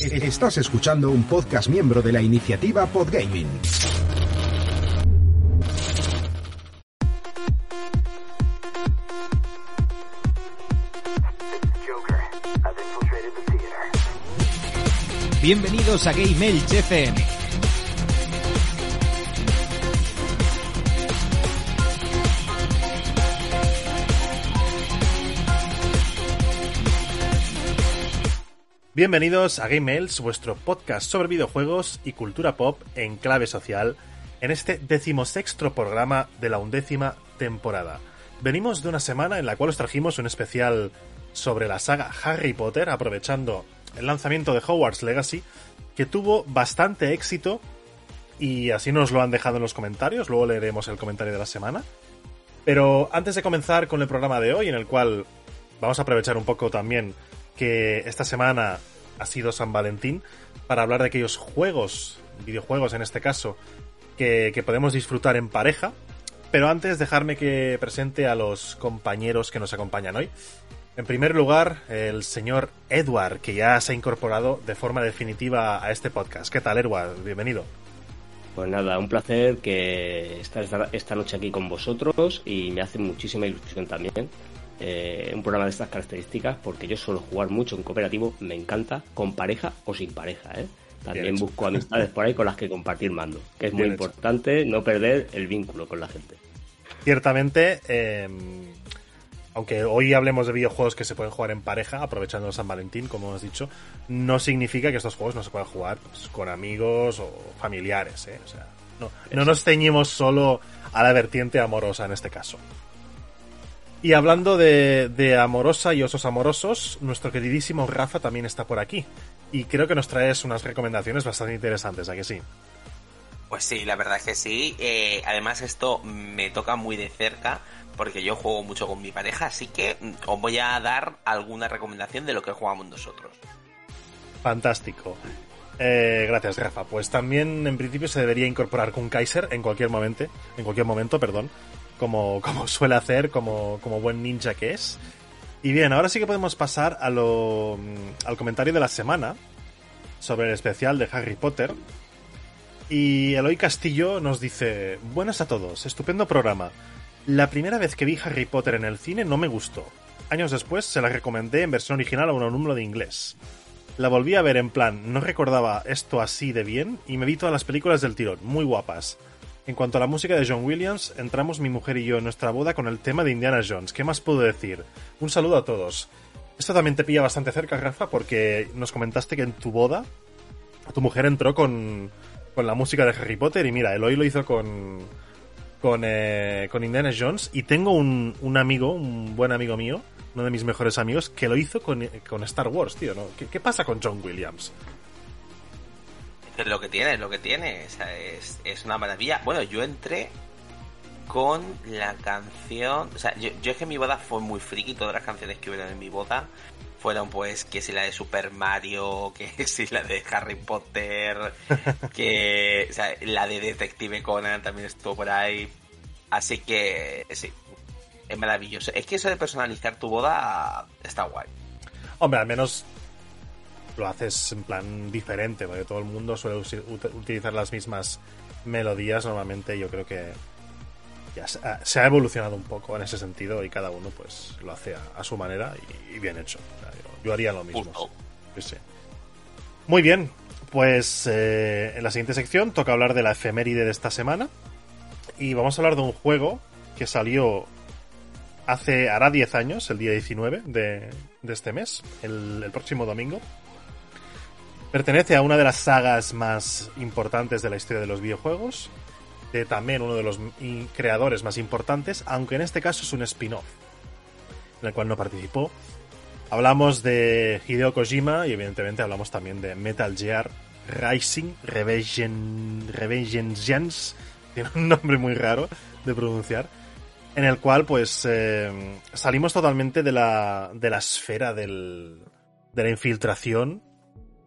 Estás escuchando un podcast miembro de la iniciativa Podgaming. Bienvenidos a Game FM. Bienvenidos a Game Mails, vuestro podcast sobre videojuegos y cultura pop en clave social, en este decimosexto programa de la undécima temporada. Venimos de una semana en la cual os trajimos un especial sobre la saga Harry Potter, aprovechando el lanzamiento de Hogwarts Legacy, que tuvo bastante éxito y así nos lo han dejado en los comentarios, luego leeremos el comentario de la semana. Pero antes de comenzar con el programa de hoy, en el cual vamos a aprovechar un poco también que esta semana ha sido San Valentín para hablar de aquellos juegos, videojuegos en este caso, que, podemos disfrutar en pareja. Pero antes dejarme que presente a los compañeros que nos acompañan hoy. En primer lugar, el señor Edward, que ya se ha incorporado de forma definitiva a este podcast. ¿Qué tal, Edward? Bienvenido. Pues nada, un placer que estar esta noche aquí con vosotros y me hace muchísima ilusión también eh, un programa de estas características porque yo suelo jugar mucho en cooperativo, me encanta, con pareja o sin pareja. ¿eh? También busco amistades por ahí con las que compartir mando, que es muy Bien hecho. importante no perder el vínculo con la gente. Ciertamente, eh, aunque hoy hablemos de videojuegos que se pueden jugar en pareja, aprovechando San Valentín, como hemos dicho, no significa que estos juegos no se puedan jugar pues, con amigos o familiares. ¿eh? O sea, no, no nos ceñimos solo a la vertiente amorosa en este caso. Y hablando de, de amorosa y osos amorosos, nuestro queridísimo Rafa también está por aquí. Y creo que nos traes unas recomendaciones bastante interesantes, ¿a que sí? Pues sí, la verdad es que sí. Eh, además esto me toca muy de cerca porque yo juego mucho con mi pareja, así que mm, os voy a dar alguna recomendación de lo que jugamos nosotros. Fantástico. Eh, gracias, Rafa. Pues también en principio se debería incorporar con Kaiser en cualquier momento, en cualquier momento, perdón, como, como suele hacer, como, como buen ninja que es. Y bien, ahora sí que podemos pasar a lo, al comentario de la semana sobre el especial de Harry Potter. Y Eloy Castillo nos dice, buenas a todos, estupendo programa. La primera vez que vi Harry Potter en el cine no me gustó. Años después se la recomendé en versión original a un alumno de inglés. La volví a ver en plan, no recordaba esto así de bien y me vi todas las películas del tirón, muy guapas. En cuanto a la música de John Williams, entramos mi mujer y yo en nuestra boda con el tema de Indiana Jones. ¿Qué más puedo decir? Un saludo a todos. Esto también te pilla bastante cerca, Rafa, porque nos comentaste que en tu boda tu mujer entró con, con la música de Harry Potter y mira, Eloy lo hizo con, con, eh, con Indiana Jones y tengo un, un amigo, un buen amigo mío, uno de mis mejores amigos, que lo hizo con, con Star Wars, tío, ¿no? ¿Qué, qué pasa con John Williams? Lo que tiene, es lo que tiene. O sea, es, es una maravilla. Bueno, yo entré con la canción. O sea, yo, yo es que mi boda fue muy friki. Todas las canciones que hubieron en mi boda fueron, pues, que si la de Super Mario, que si la de Harry Potter, que. O sea, la de Detective Conan también estuvo por ahí. Así que, sí. Es maravilloso. Es que eso de personalizar tu boda está guay. Hombre, al menos lo haces en plan diferente, porque todo el mundo suele utilizar las mismas melodías normalmente. Yo creo que ya se ha, evolucionado un poco en ese sentido y cada uno pues lo hace a, a su manera y, y bien hecho. O sea, yo, yo haría lo mismo. Justo. Sí, sí. Muy bien, pues eh, en la siguiente sección toca hablar de la efeméride de esta semana y vamos a hablar de un juego que salió hace, hará 10 años, el día 19 de, de este mes, el, el próximo domingo. Pertenece a una de las sagas más importantes de la historia de los videojuegos, de también uno de los creadores más importantes, aunque en este caso es un spin-off, en el cual no participó. Hablamos de Hideo Kojima y evidentemente hablamos también de Metal Gear Rising Revengeance, Revengeance tiene un nombre muy raro de pronunciar, en el cual pues eh, salimos totalmente de la, de la esfera del, de la infiltración,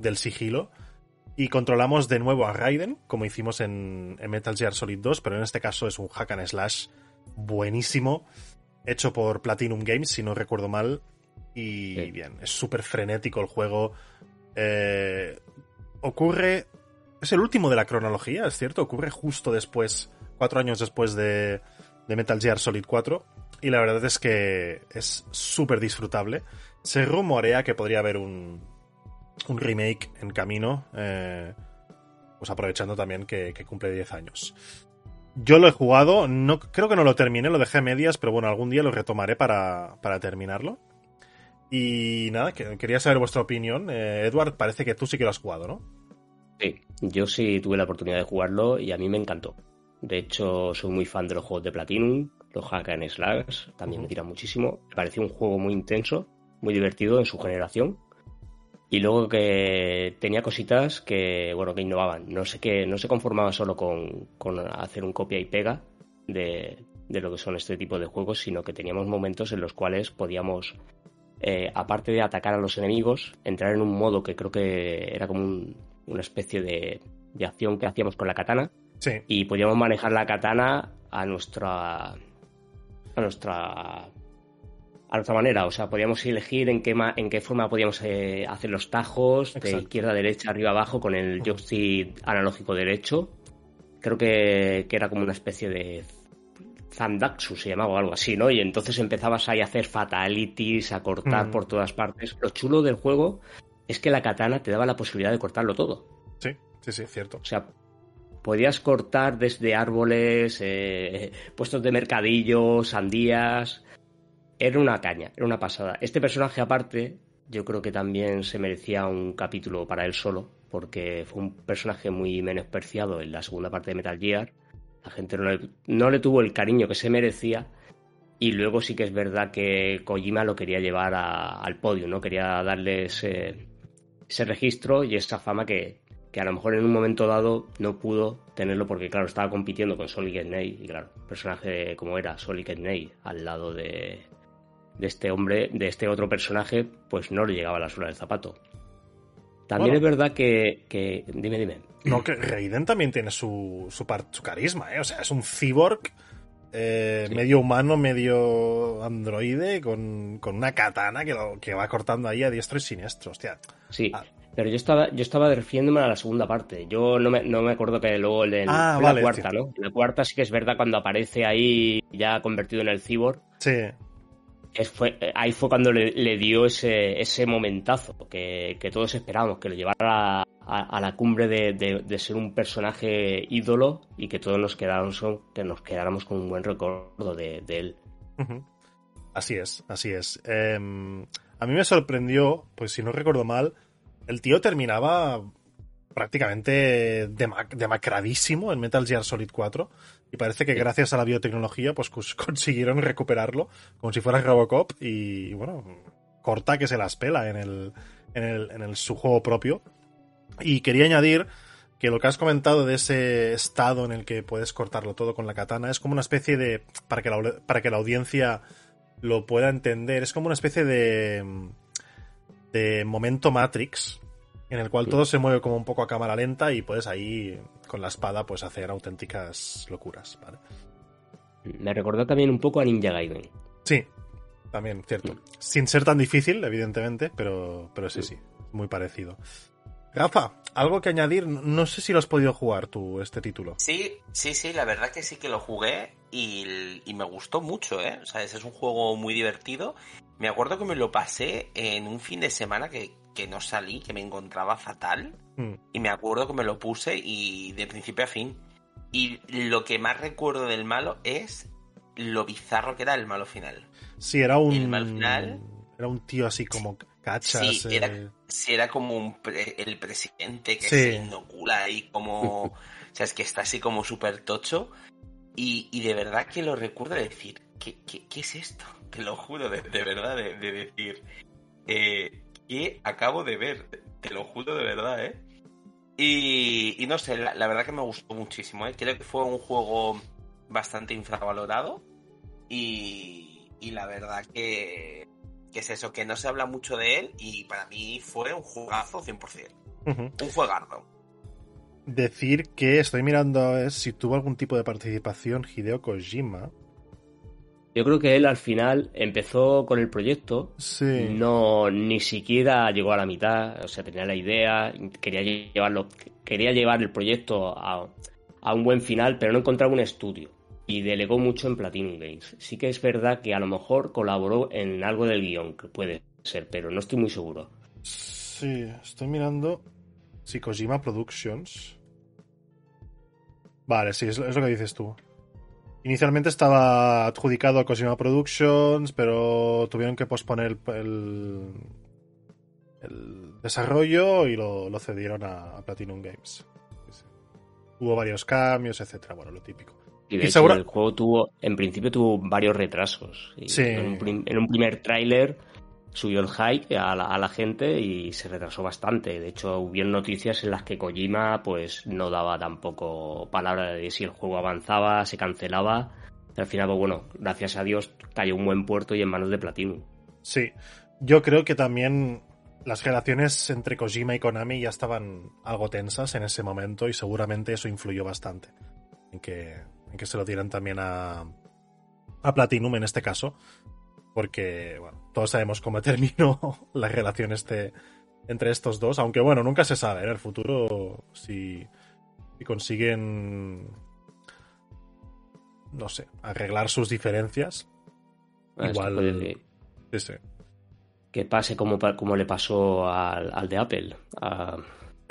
del sigilo, y controlamos de nuevo a Raiden, como hicimos en, en Metal Gear Solid 2, pero en este caso es un hack and slash buenísimo, hecho por Platinum Games, si no recuerdo mal, y Sí. bien, es súper frenético el juego, Eh, ocurre. Es el último de la cronología, es cierto. Ocurre justo después, cuatro años después de, de Metal Gear Solid 4. Y la verdad es que es súper disfrutable. Se rumorea que podría haber un, un remake en camino. Eh, pues aprovechando también que, que cumple 10 años. Yo lo he jugado, no, creo que no lo terminé, lo dejé a medias, pero bueno, algún día lo retomaré para, para terminarlo. Y nada, que, quería saber vuestra opinión. Eh, Edward, parece que tú sí que lo has jugado, ¿no? Sí, yo sí tuve la oportunidad de jugarlo y a mí me encantó. De hecho, soy muy fan de los juegos de Platinum, los hack and slash, también me tiran muchísimo. Me pareció un juego muy intenso, muy divertido en su generación. Y luego que tenía cositas que, bueno, que innovaban. No sé qué, no se conformaba solo con, con hacer un copia y pega de, de, lo que son este tipo de juegos, sino que teníamos momentos en los cuales podíamos, eh, aparte de atacar a los enemigos, entrar en un modo que creo que era como un, una especie de, de, acción que hacíamos con la katana. Sí. Y podíamos manejar la katana a nuestra. a nuestra a nuestra manera. O sea, podíamos elegir en qué, en qué forma podíamos eh, hacer los tajos, Exacto. de izquierda a derecha, arriba abajo, con el joystick analógico derecho. Creo que, que, era como una especie de Zandaxu, se llamaba o algo así, ¿no? Y entonces empezabas ahí a hacer fatalities, a cortar mm. por todas partes. Lo chulo del juego es que la katana te daba la posibilidad de cortarlo todo. Sí, sí, sí, cierto. O sea, podías cortar desde árboles, eh, puestos de mercadillo, sandías, era una caña, era una pasada. Este personaje aparte, yo creo que también se merecía un capítulo para él solo, porque fue un personaje muy menospreciado en la segunda parte de Metal Gear. La gente no le, no le tuvo el cariño que se merecía. Y luego sí que es verdad que Kojima lo quería llevar al podio, ¿no? Quería darle ese, ese registro y esa fama que, que a lo mejor en un momento dado no pudo tenerlo porque, claro, estaba compitiendo con Solid Snake y, claro, personaje como era Solid Snake al lado de, de este hombre, de este otro personaje, pues no le llegaba la suela del zapato. También bueno, es verdad que, que, Dime, dime. No, que Raiden también tiene su, su, su carisma, ¿eh? O sea, es un cyborg eh, sí. medio humano, medio androide, con, con una katana que, lo, que va cortando ahí a diestro y siniestro, hostia. Sí. Ah. Pero yo estaba, yo estaba refiriéndome a la segunda parte. Yo no me, no me acuerdo que luego en, ah, la vale, cuarta, tío. ¿no? La cuarta sí que es verdad cuando aparece ahí ya convertido en el cyborg. Sí ahí fue cuando le, dio ese, ese, momentazo que, todos esperábamos, que lo llevara a, la cumbre de, ser un personaje ídolo y que todos nos quedáramos, que nos quedáramos con un buen recuerdo de, él. Así es, así es. Eh, a mí me sorprendió, pues si no recuerdo mal, el tío terminaba prácticamente demac demacradísimo en Metal Gear Solid 4 y parece que gracias a la biotecnología pues consiguieron recuperarlo como si fuera Robocop y bueno, corta que se las pela en el, en el, en el su juego propio. Y quería añadir que lo que has comentado de ese estado en el que puedes cortarlo todo con la katana es como una especie de, para que la, para que la audiencia lo pueda entender, es como una especie de, de momento Matrix, en el cual todo se mueve como un poco a cámara lenta y puedes ahí con la espada pues hacer auténticas locuras, ¿vale? Me recordó también un poco a Ninja Gaiden. Sí, también, cierto. Sin ser tan difícil, evidentemente, pero, pero sí, sí, muy parecido. Rafa, algo que añadir, no sé si lo has podido jugar tú, este título. Sí, sí, sí, la verdad que sí que lo jugué y, y me gustó mucho, ¿eh? O sea, ese es un juego muy divertido. Me acuerdo que me lo pasé en un fin de semana que, que no salí, que me encontraba fatal. Mm. Y me acuerdo que me lo puse y de principio a fin. Y lo que más recuerdo del malo es lo bizarro que era el malo final. Sí, era un. El malo final. Era un tío así como cachas. Sí, era, eh... sí, era como un pre el presidente que Sí. se inocula ahí como. o sea, es que está así como súper tocho. Y, y de verdad que lo recuerdo de decir, ¿qué, qué, qué es esto? Te lo juro, de, de verdad, de, de decir. Eh, que acabo de ver. Te lo juro de verdad, ¿eh? Y, y no sé, la, la, verdad que me gustó muchísimo, ¿eh? Creo que fue un juego bastante infravalorado. Y, y la verdad que, que es eso, que no se habla mucho de él. Y para mí fue un jugazo 100%. Uh -huh. Un juegardo. Decir que estoy mirando a ver si tuvo algún tipo de participación Hideo Kojima. Yo creo que él al final empezó con el proyecto, Sí. no ni siquiera llegó a la mitad, o sea, tenía la idea, quería llevarlo, quería llevar el proyecto a, a un buen final, pero no encontraba un estudio y delegó mucho en Platinum Games. Sí que es verdad que a lo mejor colaboró en algo del guion, que puede ser, pero no estoy muy seguro. Sí, estoy mirando. Sí, Kojima Productions. Vale, sí, es lo que dices tú. Inicialmente estaba adjudicado a Kojima Productions, pero tuvieron que posponer el, desarrollo y lo, lo cedieron a, a Platinum Games. Sí. Hubo varios cambios, etcétera, bueno, lo típico. Y de Y hecho, el juego tuvo, en principio tuvo varios retrasos. Sí. En, un en un primer tráiler subió el hype a la, a la gente y se retrasó bastante. De hecho, hubieron noticias en las que Kojima pues no daba tampoco palabra de si el juego avanzaba, se cancelaba. Y al final, pues bueno, gracias a Dios cayó un buen puerto y en manos de Platinum. Sí, yo creo que también las relaciones entre Kojima y Konami ya estaban algo tensas en ese momento y seguramente eso influyó bastante en que, en que se lo dieran también a, a Platinum en este caso, porque bueno, todos sabemos cómo terminó la relación este, entre estos dos, aunque bueno, nunca se sabe en el futuro si, si consiguen, no sé, arreglar sus diferencias. Igual- puede Sí, sí. que pase como, como le pasó al, al de Apple, a,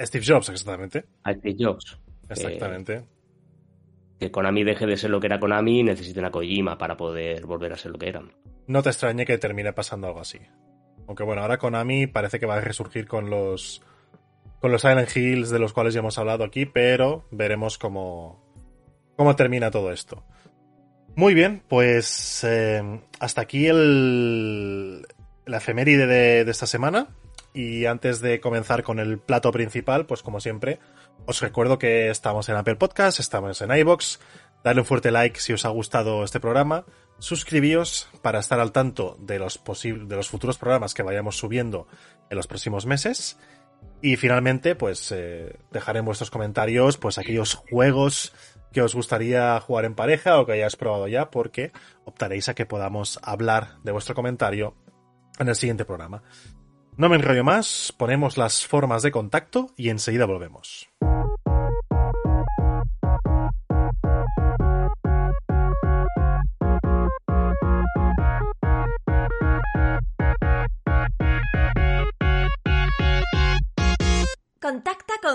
Steve Jobs, exactamente. a Steve Jobs. Exactamente. que Konami deje de ser lo que era Konami y necesiten a Kojima para poder volver a ser lo que eran. No te extrañe que termine pasando algo así. Aunque bueno, ahora Konami parece que va a resurgir con los con los Silent Hills de los cuales ya hemos hablado aquí, pero veremos cómo cómo termina todo esto. Muy bien, pues eh, hasta aquí el la efeméride de, de esta semana. Y antes de comenzar con el plato principal, pues como siempre, os recuerdo que estamos en Apple Podcast, estamos en iBox. Darle un fuerte like si os ha gustado este programa. Suscribíos para estar al tanto de los, de los futuros programas que vayamos subiendo en los próximos meses. Y finalmente, pues eh, dejaré en vuestros comentarios pues aquellos juegos que os gustaría jugar en pareja o que hayáis probado ya, porque optaréis a que podamos hablar de vuestro comentario en el siguiente programa. No me enrollo más, ponemos las formas de contacto y enseguida volvemos.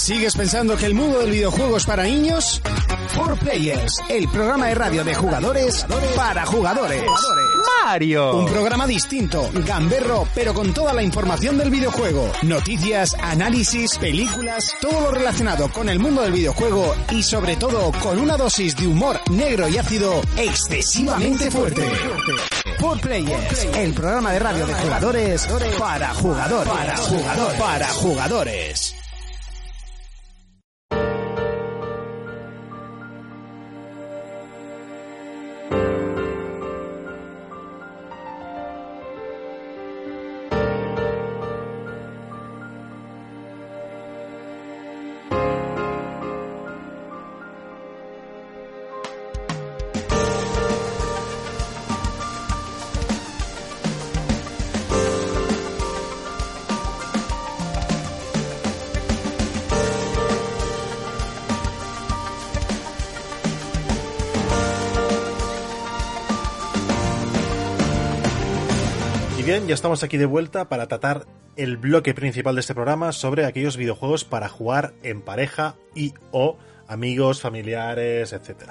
¿Sigues pensando que el mundo del videojuego es para niños? For Players, el programa de radio de jugadores para jugadores. Mario. Un programa distinto, gamberro, pero con toda la información del videojuego. Noticias, análisis, películas, todo lo relacionado con el mundo del videojuego y sobre todo con una dosis de humor negro y ácido excesivamente fuerte. For Players, el programa de radio de jugadores para jugadores. Para jugadores. Para jugadores. Ya estamos aquí de vuelta para tratar el bloque principal de este programa sobre aquellos videojuegos para jugar en pareja y o amigos, familiares, etc.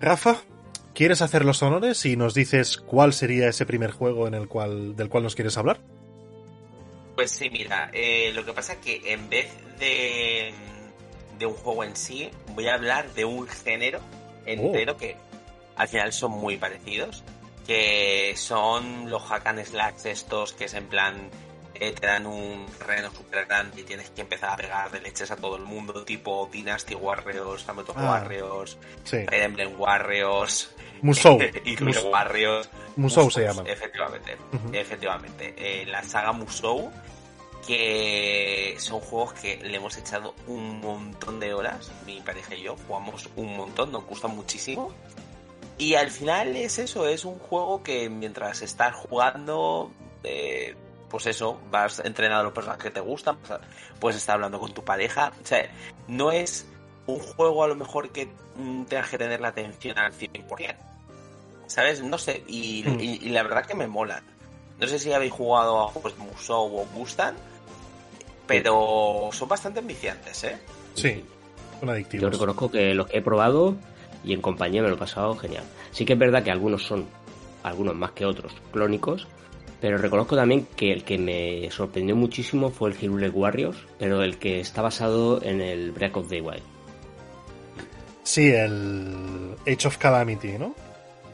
Rafa, ¿quieres hacer los honores y nos dices cuál sería ese primer juego en el cual, del cual nos quieres hablar? Pues sí, mira, eh, lo que pasa es que en vez de, de un juego en sí, voy a hablar de un género entero que al final son muy parecidos. Que son los hack and slacks estos que es en plan eh, te dan un terreno super grande y tienes que empezar a pegar de leches a todo el mundo, tipo Dynasty Warriors, Family Ah, Warriors, Sí. Emblem Warriors, Musou. y Mus- Warriors. Musou se Musous, llaman. Efectivamente, efectivamente. Eh, la saga Musou, que son juegos que le hemos echado un montón de horas, mi pareja y yo jugamos un montón, nos gusta muchísimo. Y al final es eso, es un juego que mientras estás jugando, eh, pues eso, vas entrenando a los personajes que te gustan, puedes estar hablando con tu pareja. O sea, no es un juego a lo mejor que mm, tengas que tener la atención al 100%. ¿Sabes? No sé, y, Hmm. y- y la verdad que me molan. No sé si habéis jugado a juegos de Musou o gustan, pero son bastante ambiciantes, ¿eh? Sí, son adictivos. Yo reconozco que los que he probado y en compañía me lo he pasado genial. Sí que es verdad que algunos son, algunos más que otros, clónicos, pero reconozco también que el que me sorprendió muchísimo fue el Hyrule Warriors, pero el que está basado en el Breath of the Wild. Sí, el Age of Calamity, ¿no?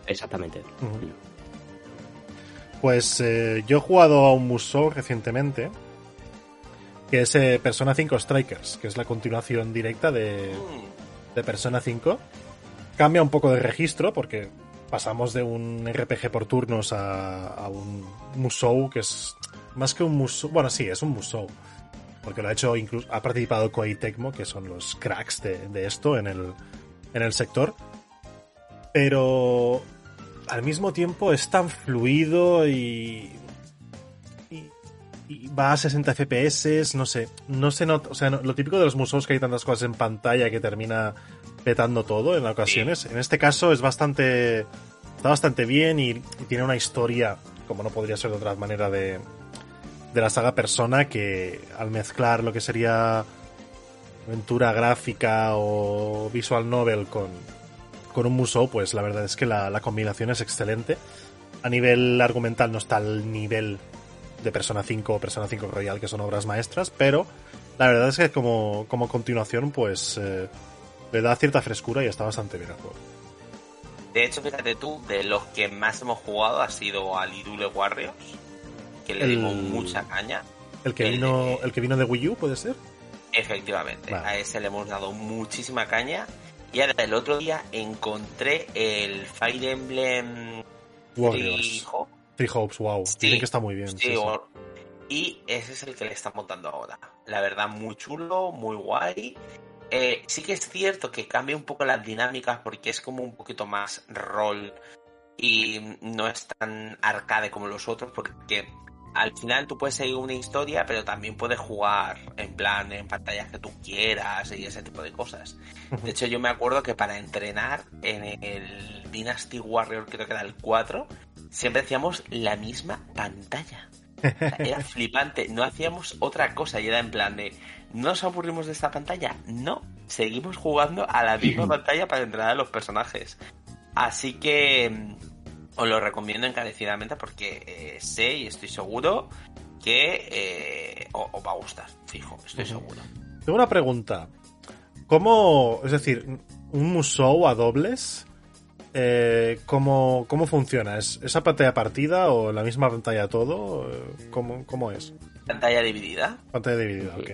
Exactamente. Pues eh, yo he jugado a un Musou recientemente, que es eh, Persona 5 Strikers, que es la continuación directa de, Mm, de Persona 5. Cambia un poco de registro porque pasamos de un RPG por turnos a, un Musou, que es más que un Musou. Bueno, sí, es un Musou. Porque lo ha hecho incluso. Ha participado Koei Tecmo, que son los cracks de, esto en el, en el sector. Pero al mismo tiempo es tan fluido y. va a 60 FPS, no sé. No se nota. O sea, lo típico de los museos que hay tantas cosas en pantalla que termina petando todo en ocasiones. En este caso es bastante. Está bastante bien y, y tiene una historia, como no podría ser de otra manera, de, de la saga Persona, que al mezclar lo que sería aventura gráfica o visual novel con, con un Musou, pues la verdad es que la, la combinación es excelente. A nivel argumental no está al nivel de Persona 5 o Persona 5 Royal, que son obras maestras, pero la verdad es que como, como continuación, pues eh, le da cierta frescura y está bastante bien el juego. De hecho, fíjate tú, de los que más hemos jugado ha sido al Idule Warriors, que le El- dimos mucha caña. El que El vino, de- el que vino de Wii U, ¿puede ser? Efectivamente, Vale. a ese le hemos dado muchísima caña. Y ahora el otro día encontré el Fire Emblem Warriors. Three Hopes, wow. Sí, Dicen que está muy bien. sí, sí, sí. o- Y ese es el que le está montando ahora. La verdad, muy chulo, muy guay. Eh, sí que es cierto que cambia un poco las dinámicas porque es como un poquito más rol y no es tan arcade como los otros porque al final tú puedes seguir una historia pero también puedes jugar en plan en pantallas que tú quieras y ese tipo de cosas. De hecho yo me acuerdo que para entrenar en el Dynasty Warrior creo que era el 4 siempre hacíamos la misma pantalla. O sea, Era flipante, no hacíamos otra cosa y era en plan de, ¿no nos aburrimos de esta pantalla? No, seguimos jugando a la misma pantalla para entrenar a los personajes. Así que mm, os lo recomiendo encarecidamente porque eh, sé y estoy seguro que eh, o- os va a gustar, fijo, estoy seguro. Tengo una pregunta. ¿Cómo, es decir, un Musou a dobles, eh, ¿cómo, cómo funciona? ¿Es esa pantalla partida o la misma pantalla todo? Eh, ¿Cómo, cómo es? ¿Pantalla dividida? Pantalla dividida, ok.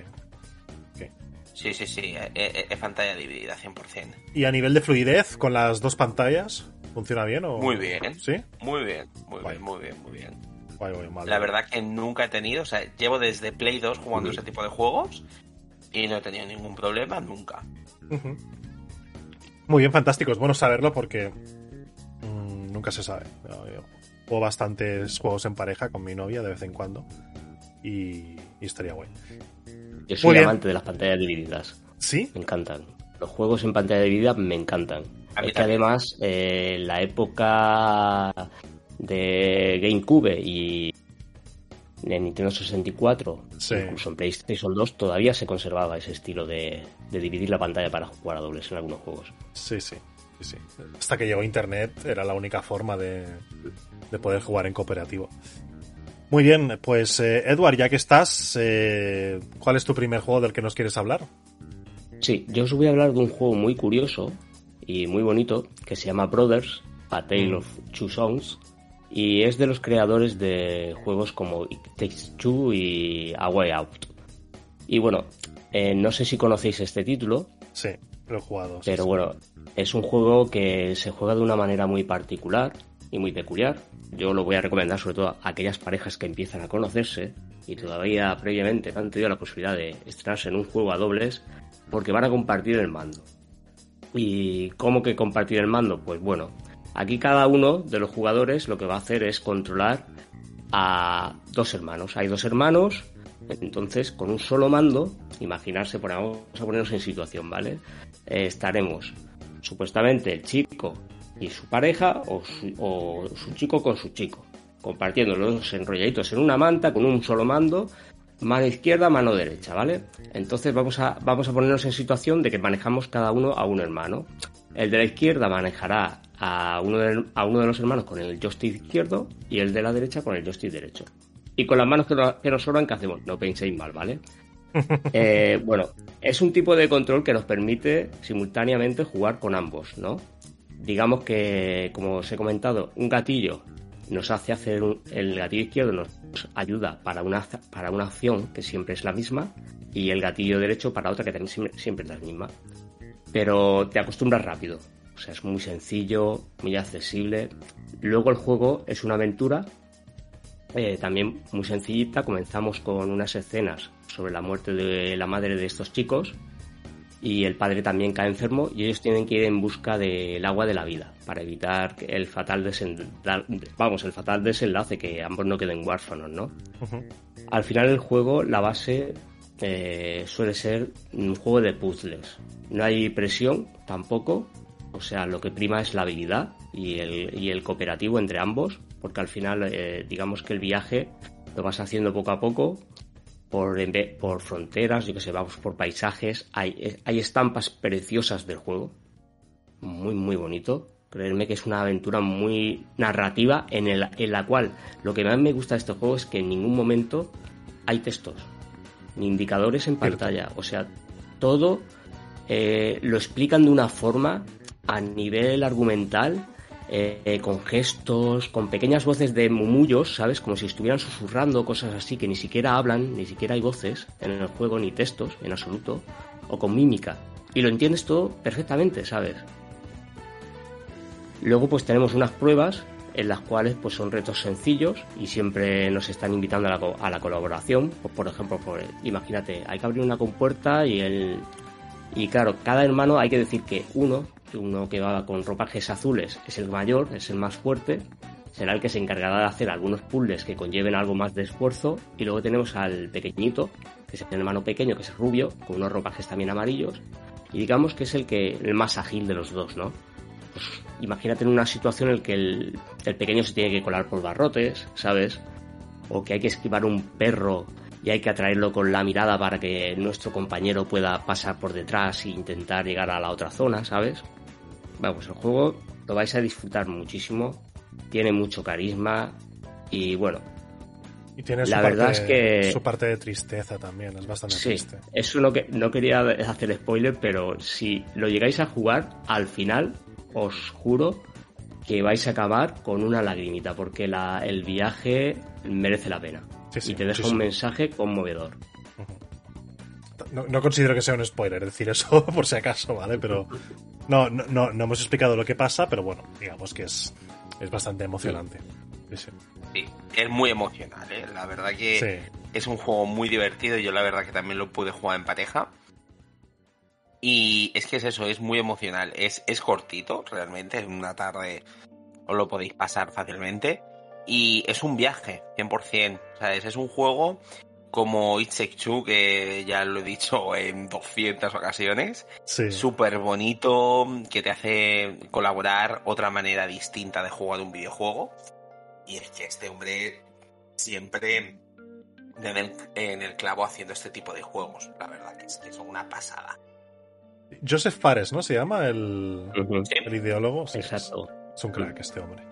Sí, sí, sí, eh, eh, es pantalla dividida 100%. ¿Y a nivel de fluidez con las dos pantallas? ¿Funciona bien o...? Muy bien. ¿Sí? Muy bien, muy Guay. bien, muy bien, muy bien. Guay, guay, vale. La verdad que nunca he tenido, o sea, llevo desde Play 2 jugando ese tipo de juegos y no he tenido ningún problema nunca. Muy bien, fantástico. Es bueno saberlo porque mm, nunca se sabe. Yo- yo juego bastantes juegos en pareja con mi novia de vez en cuando y, y estaría guay. Yo Muy soy bien. amante de las pantallas divididas. ¿Sí? Me encantan. Los juegos en pantalla dividida me encantan. A mí Es que además, eh, la época de GameCube y de Nintendo 64, Sí. incluso en PlayStation 2, todavía se conservaba ese estilo de, de dividir la pantalla para jugar a dobles en algunos juegos. Sí, sí, sí, sí. Hasta que llegó Internet era la única forma de, de poder jugar en cooperativo. Muy bien, pues eh, Edward, ya que estás, eh, ¿cuál es tu primer juego del que nos quieres hablar? Sí, yo os voy a hablar de un juego muy curioso y muy bonito que se llama Brothers, A Tale of Two Songs, y es de los creadores de juegos como It Takes Two y A Way Out. Y bueno, eh, no sé si conocéis este título. Sí, lo he jugado. Pero bueno, es un juego que se juega de una manera muy particular y muy peculiar. Yo lo voy a recomendar sobre todo a aquellas parejas que empiezan a conocerse y todavía previamente han tenido la posibilidad de estrenarse en un juego a dobles porque van a compartir el mando. ¿Y cómo que compartir el mando? Pues bueno, aquí cada uno de los jugadores lo que va a hacer es controlar a dos hermanos. Hay dos hermanos, entonces con un solo mando, imaginarse, vamos a ponernos en situación, ¿vale? Eh, estaremos supuestamente el chico y su pareja o su, chico con su chico, compartiendo los enrolladitos en una manta con un solo mando, mano izquierda, mano derecha, ¿vale? Entonces vamos a, vamos a ponernos en situación de que manejamos cada uno a un hermano. El de la izquierda manejará a uno de, a uno de los hermanos con el joystick izquierdo y el de la derecha con el joystick derecho. Y con las manos que, nos sobran, ¿qué hacemos? No penséis mal, ¿vale? Eh, bueno, es un tipo de control que nos permite simultáneamente jugar con ambos, ¿no? Digamos que, como os he comentado, un gatillo nos hace hacer el gatillo izquierdo nos ayuda para una, para una acción que siempre es la misma y el gatillo derecho para otra que también siempre es la misma. Pero te acostumbras rápido. O sea, es muy sencillo, muy accesible. Luego el juego es una aventura eh, también muy sencillita. Comenzamos con unas escenas sobre la muerte de la madre de estos chicos y el padre también cae enfermo y ellos tienen que ir en busca del agua de la vida para evitar el fatal vamos el fatal desenlace que ambos no queden huérfanos no al final el juego la base eh, suele ser un juego de puzzles. No hay presión tampoco. O sea lo que prima es la habilidad y el, y el cooperativo entre ambos porque al final eh, digamos que el viaje lo vas haciendo poco a poco por, por fronteras, yo que sé, vamos por paisajes, hay, hay estampas preciosas del juego, muy, muy bonito. Creerme que es una aventura muy narrativa en, el, en la cual lo que más me gusta de este juego es que en ningún momento hay textos, ni indicadores en pantalla. O sea, todo eh, lo explican de una forma a nivel argumental eh, con gestos, con pequeñas voces de mumullos, ¿sabes? Como si estuvieran susurrando cosas así que ni siquiera hablan, ni siquiera hay voces en el juego, ni textos en absoluto, o con mímica. Y lo entiendes todo perfectamente, ¿sabes? Luego pues tenemos unas pruebas en las cuales pues son retos sencillos y siempre nos están invitando a la, colaboración. Pues, por ejemplo, por, imagínate, hay que abrir una compuerta y el... Y claro, cada hermano hay que decir que uno uno que va con ropajes azules es el mayor, es el más fuerte, será el que se encargará de hacer algunos puzzles que conlleven algo más de esfuerzo. Y luego tenemos al pequeñito, que es el hermano pequeño, que es rubio, con unos ropajes también amarillos. Y digamos que es el que el más ágil de los dos, ¿no? Pues imagínate en una situación en la que el, el pequeño se tiene que colar por barrotes, ¿sabes? O que hay que esquivar un perro y hay que atraerlo con la mirada para que nuestro compañero pueda pasar por detrás e intentar llegar a la otra zona, ¿sabes? Vamos, el juego lo vais a disfrutar muchísimo, tiene mucho carisma y bueno. Y tiene la verdad es que su parte de tristeza también, es bastante sí, triste. Eso no, que, no quería hacer spoiler, pero si lo llegáis a jugar, al final os juro que vais a acabar con una lagrimita, porque la, el viaje merece la pena. y te deja un mensaje conmovedor. No, considero que sea un spoiler decir eso, por si acaso, ¿vale? Pero no, no, no, hemos explicado lo que pasa, pero bueno, digamos que es, es bastante emocionante. Sí. es muy emocional, ¿eh? La verdad que es un juego muy divertido. Yo la verdad que también lo pude jugar en pareja. Y es que es eso, es muy emocional. Es, es cortito, realmente. En una tarde os lo podéis pasar fácilmente. Y es un viaje, 100%. ¿Sabes? Es un juego como It's que ya lo he dicho en 200 ocasiones. Sí. Súper bonito, que te hace colaborar otra manera distinta de jugar un videojuego. Y es que este hombre siempre en el, clavo haciendo este tipo de juegos. La verdad que es que son una pasada. Joseph Fares, ¿no? Se llama el, el ideólogo. Exacto. Es, un crack este hombre.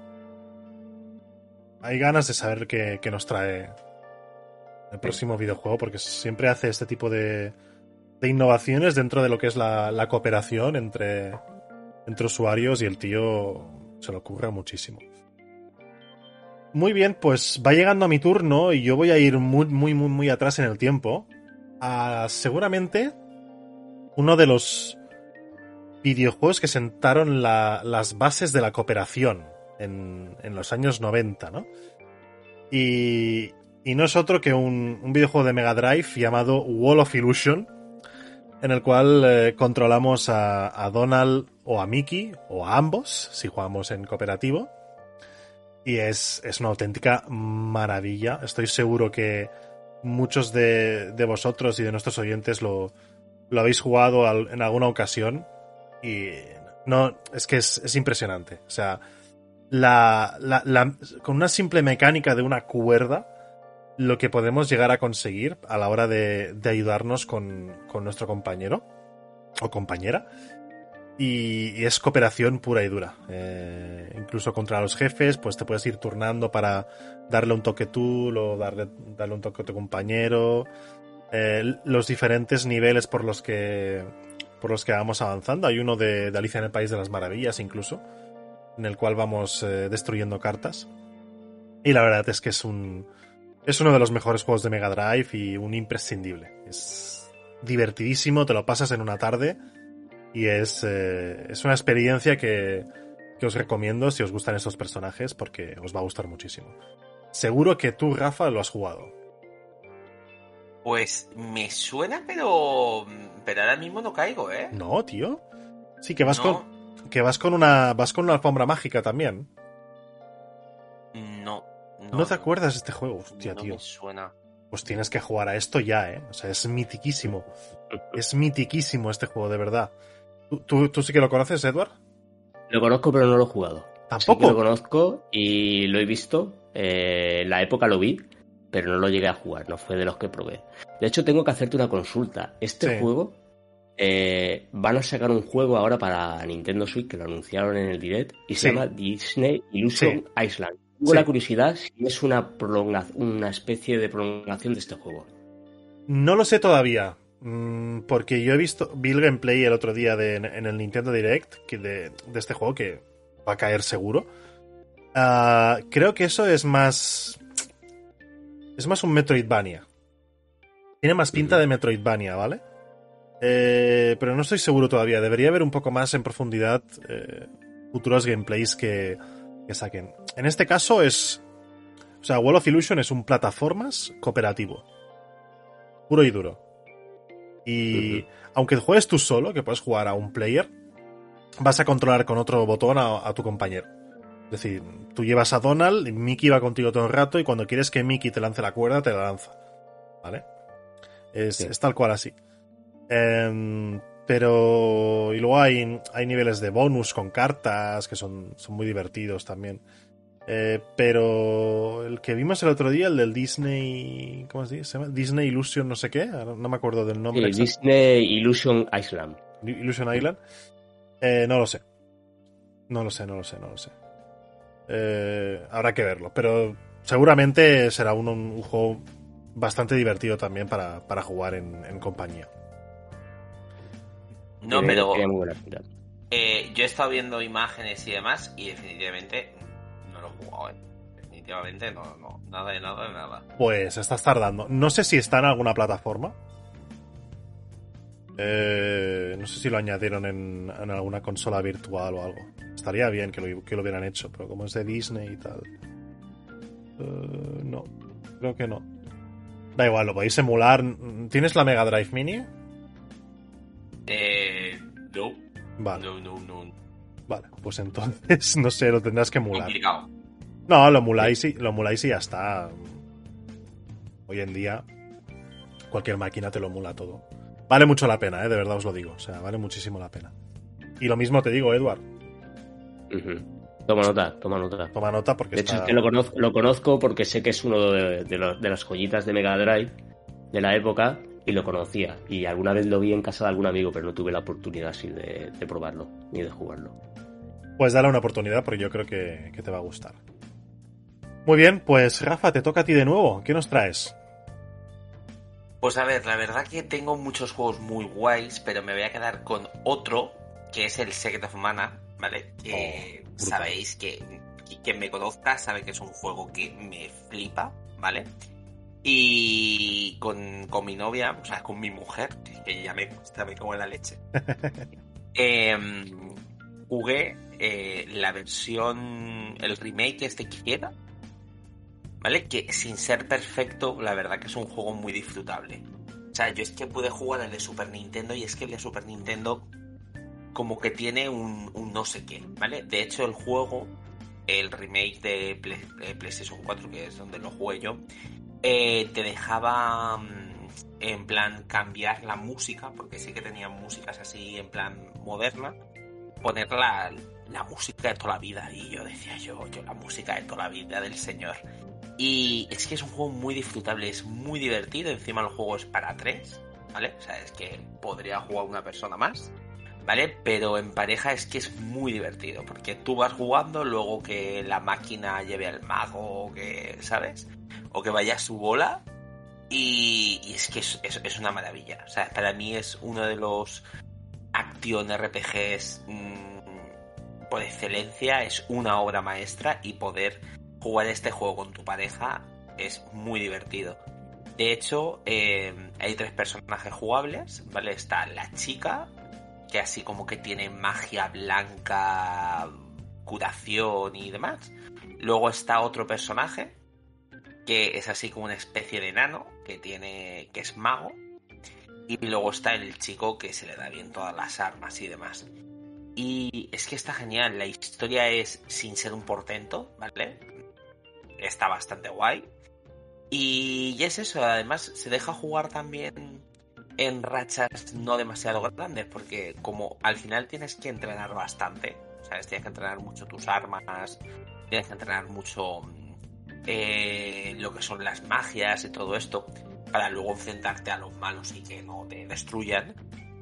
Hay ganas de saber qué, qué nos trae el próximo videojuego, porque siempre hace este tipo de, de innovaciones dentro de lo que es la, cooperación entre, entre usuarios y el tío se lo ocurre muchísimo. Muy bien, pues va llegando a mi turno y yo voy a ir muy, muy, muy, muy atrás en el tiempo. A seguramente uno de los videojuegos que sentaron la- las bases de la cooperación en, en los años 90, ¿no? Y, y no es otro que un, un videojuego de Mega Drive llamado Wall of Illusion, en el cual eh, controlamos a, a Donald o a Mickey, o a ambos, si jugamos en cooperativo. Y es, es una auténtica maravilla. Estoy seguro que muchos de, de vosotros y de nuestros oyentes lo, lo habéis jugado en alguna ocasión. Y no, es que es, es impresionante. O sea, la- la- con una simple mecánica de una cuerda, lo que podemos llegar a conseguir a la hora de, ayudarnos con, con nuestro compañero o compañera. Y, y es cooperación pura y dura. Eh, incluso contra los jefes, pues te puedes ir turnando para darle un toque tú, o darle, darle un toque a tu compañero. Eh, los diferentes niveles por los que por los que vamos avanzando. Hay uno de, de Alicia en el País de las Maravillas, incluso, en el cual vamos eh, destruyendo cartas. Y la verdad es que es un. Es uno de los mejores juegos de Mega Drive y un imprescindible. Es divertidísimo, te lo pasas en una tarde y es, eh, es una experiencia que, que os recomiendo si os gustan estos personajes porque os va a gustar muchísimo. Seguro que tú, Rafa, lo has jugado. Pues me suena, pero. Pero ahora mismo no caigo, ¿eh? No, tío. Sí, que vas No. con. Que vas con una. vas con una alfombra mágica también. No. ¿No, te acuerdas de este juego? Hostia, no tío. me suena. Pues tienes que jugar a esto ya, eh. O sea, es mitiquísimo. Es mitiquísimo este juego, de verdad. ¿Tú, tú, tú sí que lo conoces, Edward? Lo conozco, pero no lo he jugado. Sí que Tampoco. lo conozco y lo he visto. eh, en la época lo vi, pero no lo llegué a jugar, no fue de los que probé. De hecho, tengo que hacerte una consulta. Este Sí. juego eh, van a sacar un juego ahora para Nintendo Switch que lo anunciaron en el direct y se Sí. llama Disney Illusion Island. Tengo Sí. la curiosidad si es una, prolonga- una especie de prolongación de este juego. No lo sé todavía. mm, Porque yo he visto. Vi el gameplay el otro día de- en el Nintendo Direct que de, de este juego que va a caer seguro. Ah, creo que eso es más. Es más un Metroidvania. Tiene más pinta de Metroidvania, ¿vale? Eh, pero no estoy seguro todavía. Debería haber un poco más en profundidad eh, futuros gameplays que, que saquen. En este caso es. O sea, Wall of Illusion es un plataformas cooperativo. Puro y duro. Y aunque juegues tú solo, que puedes jugar a un player, vas a controlar con otro botón a, a tu compañero. Es decir, tú llevas a Donald, Mickey va contigo todo el rato y cuando quieres que Mickey te lance la cuerda, te la lanza. ¿Vale? Es, Sí. es tal cual así. Em, pero. Y luego hay, hay niveles de bonus con cartas que son, son muy divertidos también. Eh, pero el que vimos el otro día, el del Disney. ¿Cómo se llama? Disney Illusion, no sé qué. No me acuerdo del nombre. Sí. Disney Illusion Island. Illusion Island. Eh, no lo sé. No lo sé, no lo sé, no lo sé. Eh, habrá que verlo. Pero seguramente será un, un juego bastante divertido también para, para jugar en, en compañía. No, Tiene- pero. tiene muy buena pinta. eh, yo he estado viendo imágenes y demás y definitivamente no lo he jugado, ¿eh? Definitivamente no, no. Nada de nada de nada. Pues estás tardando. No sé si está en alguna plataforma. Eh, no sé si lo añadieron en, en alguna consola virtual o algo. Estaría bien que lo, que lo hubieran hecho, pero como es de Disney y tal. eh, no, creo que no. Da igual, lo podéis emular. ¿Tienes la Mega Drive Mini? Eh. No. Vale, No, no, no. vale. Pues entonces, no sé, lo tendrás que emular. Complicado. No, lo emuláis y, lo emuláis y ya está. Hoy en día, cualquier máquina te lo emula todo. Vale mucho la pena, ¿eh? de verdad os lo digo. O sea, vale muchísimo la pena. Y lo mismo te digo, Edward. Toma nota, toma nota. Toma nota porque De hecho, está... es que lo conozco, lo conozco porque sé que es uno de, de los- de las joyitas de Mega Drive de la época y lo conocía. Y alguna vez lo vi en casa de algún amigo, pero no tuve la oportunidad así de, de probarlo ni de jugarlo. Pues dale una oportunidad porque yo creo que, que te va a gustar. Muy bien, pues Rafa, te toca a ti de nuevo. ¿Qué nos traes? Pues a ver, la verdad que tengo muchos juegos muy guays, pero me voy a quedar con otro, que es el Secret of Mana, ¿vale? Que Oh, sabéis que quien me conozca sabe que es un juego que me flipa, ¿vale? Y con, con mi novia, o sea, con mi mujer, que ya me gusta, me como en la leche. Em, jugué eh, la versión, el remake este que queda, ¿vale? Que sin ser perfecto, la verdad que es un juego muy disfrutable. O sea, yo es que pude jugar el de Super Nintendo y es que el de Super Nintendo como que tiene un, un no sé qué, ¿vale? De hecho, el juego, el remake de, PlayStation 4, que es donde lo jugué yo, eh, te dejaba mm, en plan cambiar la música, porque sí que tenía músicas así en plan moderna, poner la, la música de toda la vida. Y yo decía, yo, yo la música de toda la vida del señor. Y es que es un juego muy disfrutable, es muy divertido. Encima el juego es para tres, ¿vale? O sea, es que podría jugar una persona más, ¿vale? Pero en pareja es que es muy divertido, porque tú vas jugando, luego que la máquina lleve al mago, que, ¿sabes? O que vaya a su bola. Y, es que es, es, una maravilla. O sea, para mí es uno de los acción RPGs mmm, por excelencia, es una obra maestra y poder jugar este juego con tu pareja es muy divertido. De hecho, eh, hay tres personajes jugables, ¿vale? Está la chica, así como que tiene magia blanca, curación y demás. Luego está otro personaje, que es así como una especie de nano, que tiene. que es mago. Y luego está el chico que se le da bien todas las armas y demás. Y es que está genial, la historia es sin ser un portento, ¿vale? está bastante guay. Y, es eso, además se deja jugar también en rachas no demasiado grandes, porque como al final tienes que entrenar bastante, ¿sabes? Tienes que entrenar mucho tus armas, tienes que entrenar mucho eh, lo que son las magias y todo esto, para luego enfrentarte a los malos y que no te destruyan.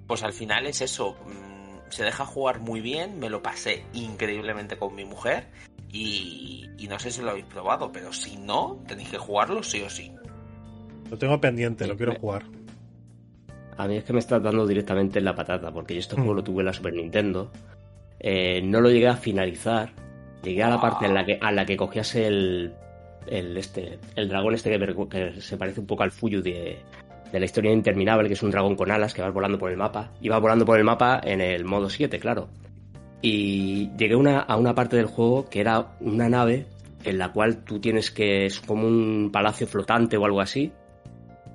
Pues al final es eso, mm, se deja jugar muy bien, me lo pasé increíblemente con mi mujer y, no sé si lo habéis probado, pero si no, tenéis que jugarlo sí o sí. Lo tengo pendiente, lo quiero jugar. A mí es que me está dando directamente en la patata, porque yo este juego mm. lo tuve en la Super Nintendo. Eh, no lo llegué a finalizar. Llegué a la parte en la que, a la que cogías el, el, este, el dragón este que, se parece un poco al Fuyu de, de la historia interminable, que es un dragón con alas que va volando por el mapa. Y va volando por el mapa en el modo 7, claro. Y llegué una, a una parte del juego que era una nave en la cual tú tienes que. es como un palacio flotante o algo así,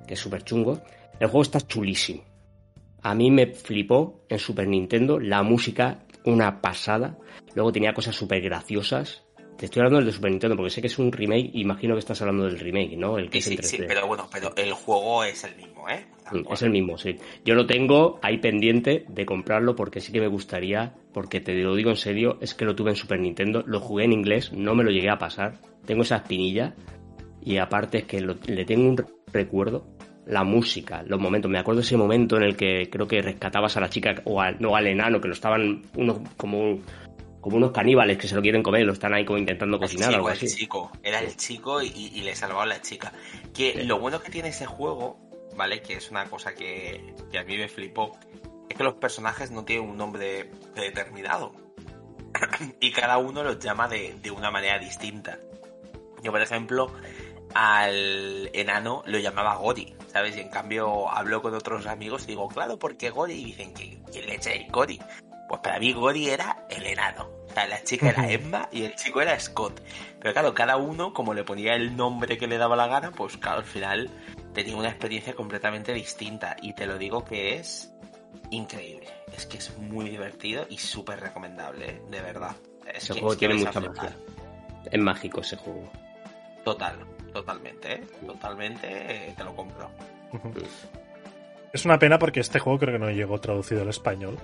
que es súper chungo. El juego está chulísimo. A mí me flipó en Super Nintendo la música, una pasada. Luego tenía cosas súper graciosas. Te estoy hablando del de Super Nintendo porque sé que es un remake. Imagino que estás hablando del remake, ¿no? El que sí, sí, pero bueno, pero el juego es el mismo, ¿eh? Mm, es el mismo, sí. Yo lo tengo ahí pendiente de comprarlo porque sí que me gustaría, porque te lo digo en serio, es que lo tuve en Super Nintendo, lo jugué en inglés, no me lo llegué a pasar. Tengo esa espinilla y aparte es que le tengo un recuerdo la música, los momentos. Me acuerdo ese momento en el que creo que rescatabas a la chica o no al enano, que lo estaban unos como como unos caníbales que se lo quieren comer, lo están ahí como intentando cocinar o algo así. El chico, era el chico y, le salvaba a la chica. Que lo bueno que tiene ese juego, ¿vale? Que es una cosa que, a mí me flipó, es que los personajes no tienen un nombre determinado. y cada uno los llama de, de una manera distinta. Yo, por ejemplo, al enano lo llamaba Gori, ¿sabes? Y en cambio hablo con otros amigos y digo, claro, ¿por qué Gori? Y dicen, ¿quién le echa Gori? Pues para mí Gori era el enano. O sea, la chica era Emma y el chico era Scott. Pero claro, cada uno, como le ponía el nombre que le daba la gana, pues claro, al final tenía una experiencia completamente distinta. Y te lo digo que es increíble. Es que es muy divertido y súper recomendable, de verdad. ese juego tiene mucha magia. Es mágico ese juego. Total, totalmente, ¿eh? Totalmente eh, te lo compro. Es una pena porque este juego creo que no llegó traducido al español.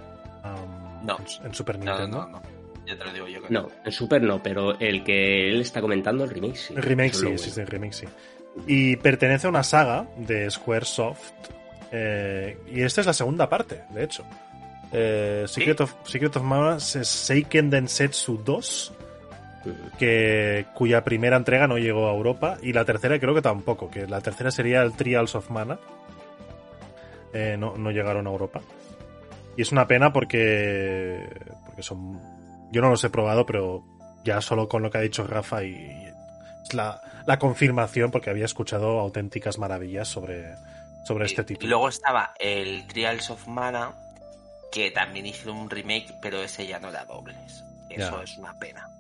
No. En Super Nintendo. No, no, Ya te lo digo yo. no, en Super no, pero el que él está comentando, el remake sí. El remake sí, sí, sí, el remake sí. Y pertenece a una saga de Squaresoft. Eh, y esta es la segunda parte, de hecho. Eh, Secret, of, Secret of Mana es Seiken Densetsu 2. Que, cuya primera entrega no llegó a Europa y la tercera creo que tampoco, que la tercera sería el Trials of Mana. Eh, no, no llegaron a Europa. Y es una pena porque, porque son... Yo no los he probado, pero ya solo con lo que ha dicho Rafa y, y es la, la confirmación, porque había escuchado auténticas maravillas sobre, sobre este Y título. luego estaba el Trials of Mana, que también hizo un remake, pero ese ya no era dobles. Eso Ya. es una pena.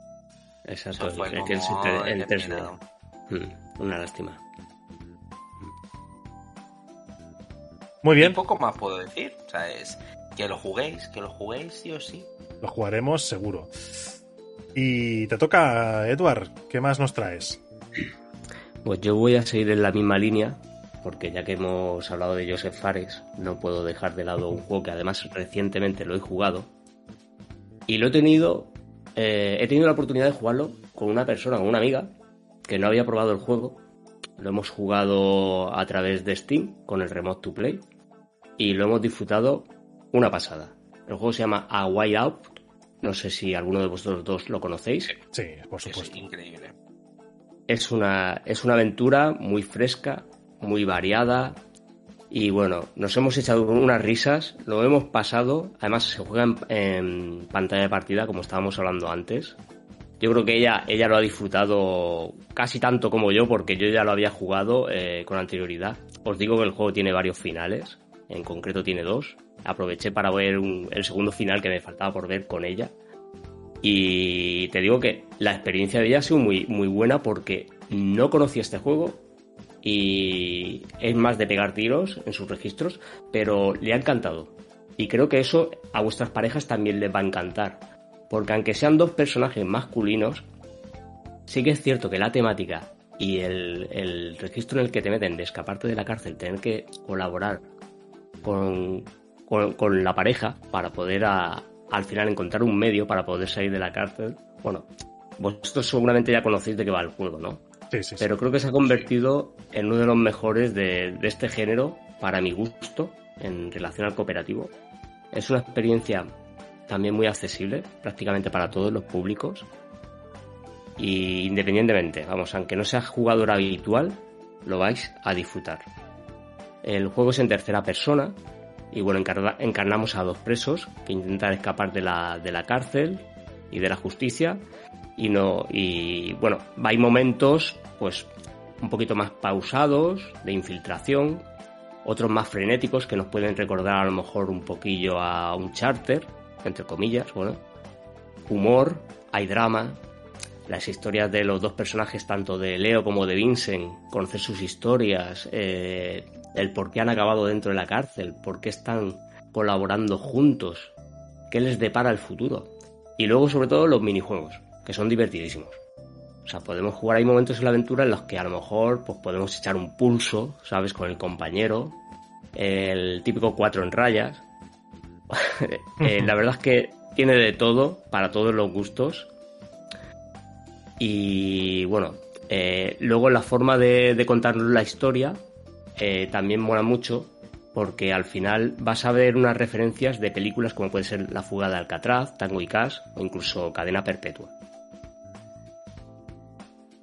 Exacto, Eso fue es que es como en- en 3D. determinado. Mm, Una lástima. Muy Y bien, poco más puedo decir. O sea, es que lo juguéis, que lo juguéis sí o sí. lo jugaremos seguro. Y te toca, Edward, ¿qué más nos traes? Pues yo voy a seguir en la misma línea, porque ya que hemos hablado de Joseph Fares, no puedo dejar de lado un juego que además recientemente lo he jugado. Y lo he tenido, eh, he tenido la oportunidad de jugarlo con una persona, con una amiga, que no había probado el juego. Lo hemos jugado a través de Steam, con el Remote to Play, y lo hemos disfrutado una pasada. El juego se llama A Way Out. No sé si alguno de vosotros dos lo conocéis. Sí, por Es supuesto. increíble. Es una, es una aventura muy fresca, muy variada. Y bueno, nos hemos echado unas risas, lo hemos pasado. Además, se juega en, pantalla de partida, como estábamos hablando antes. Yo creo que ella, ella lo ha disfrutado casi tanto como yo, porque yo ya lo había jugado eh, con anterioridad. Os digo que el juego tiene varios finales, en concreto tiene dos. Aproveché para ver el segundo final que me faltaba por ver con ella. Y te digo que la experiencia de ella ha sido muy, muy buena porque no conocía este juego y es más de pegar tiros en sus registros, pero le ha encantado. Y creo que eso a vuestras parejas también les va a encantar. Porque aunque sean dos personajes masculinos, sí que es cierto que la temática y el, el registro en el que te meten de escaparte de la cárcel, tener que colaborar con, con, la pareja para poder al final encontrar un medio para poder salir de la cárcel. Bueno, vosotros seguramente ya conocéis de qué va el juego, ¿no? Pero creo que se ha convertido en uno de los mejores de, este género, para mi gusto, en relación al cooperativo. Es una experiencia también muy accesible, prácticamente para todos los públicos. Y independientemente, vamos, aunque no seas jugador habitual, lo vais a disfrutar. El juego es en tercera persona y bueno, encarna- encarnamos a dos presos que intentan escapar de la, de la cárcel y de la justicia y no y bueno, hay momentos pues un poquito más pausados de infiltración, otros más frenéticos que nos pueden recordar a lo mejor un poquillo a un charter, entre comillas, bueno, humor, hay drama, las historias de los dos personajes, tanto de Leo como de Vincent, conocer sus historias, eh, el por qué han acabado dentro de la cárcel, por qué están colaborando juntos, qué les depara el futuro. Y luego, sobre todo, los minijuegos, que son divertidísimos. O sea, podemos jugar, hay momentos en la aventura en los que a lo mejor pues, podemos echar un pulso, ¿sabes? Con el compañero, el típico cuatro en rayas. Eh, la verdad es que tiene de todo, para todos los gustos. Y bueno, eh, luego la forma de, contarnos la historia eh, también mola mucho porque al final vas a ver unas referencias de películas como puede ser La fuga de Alcatraz, Tango y Cash o incluso Cadena Perpetua.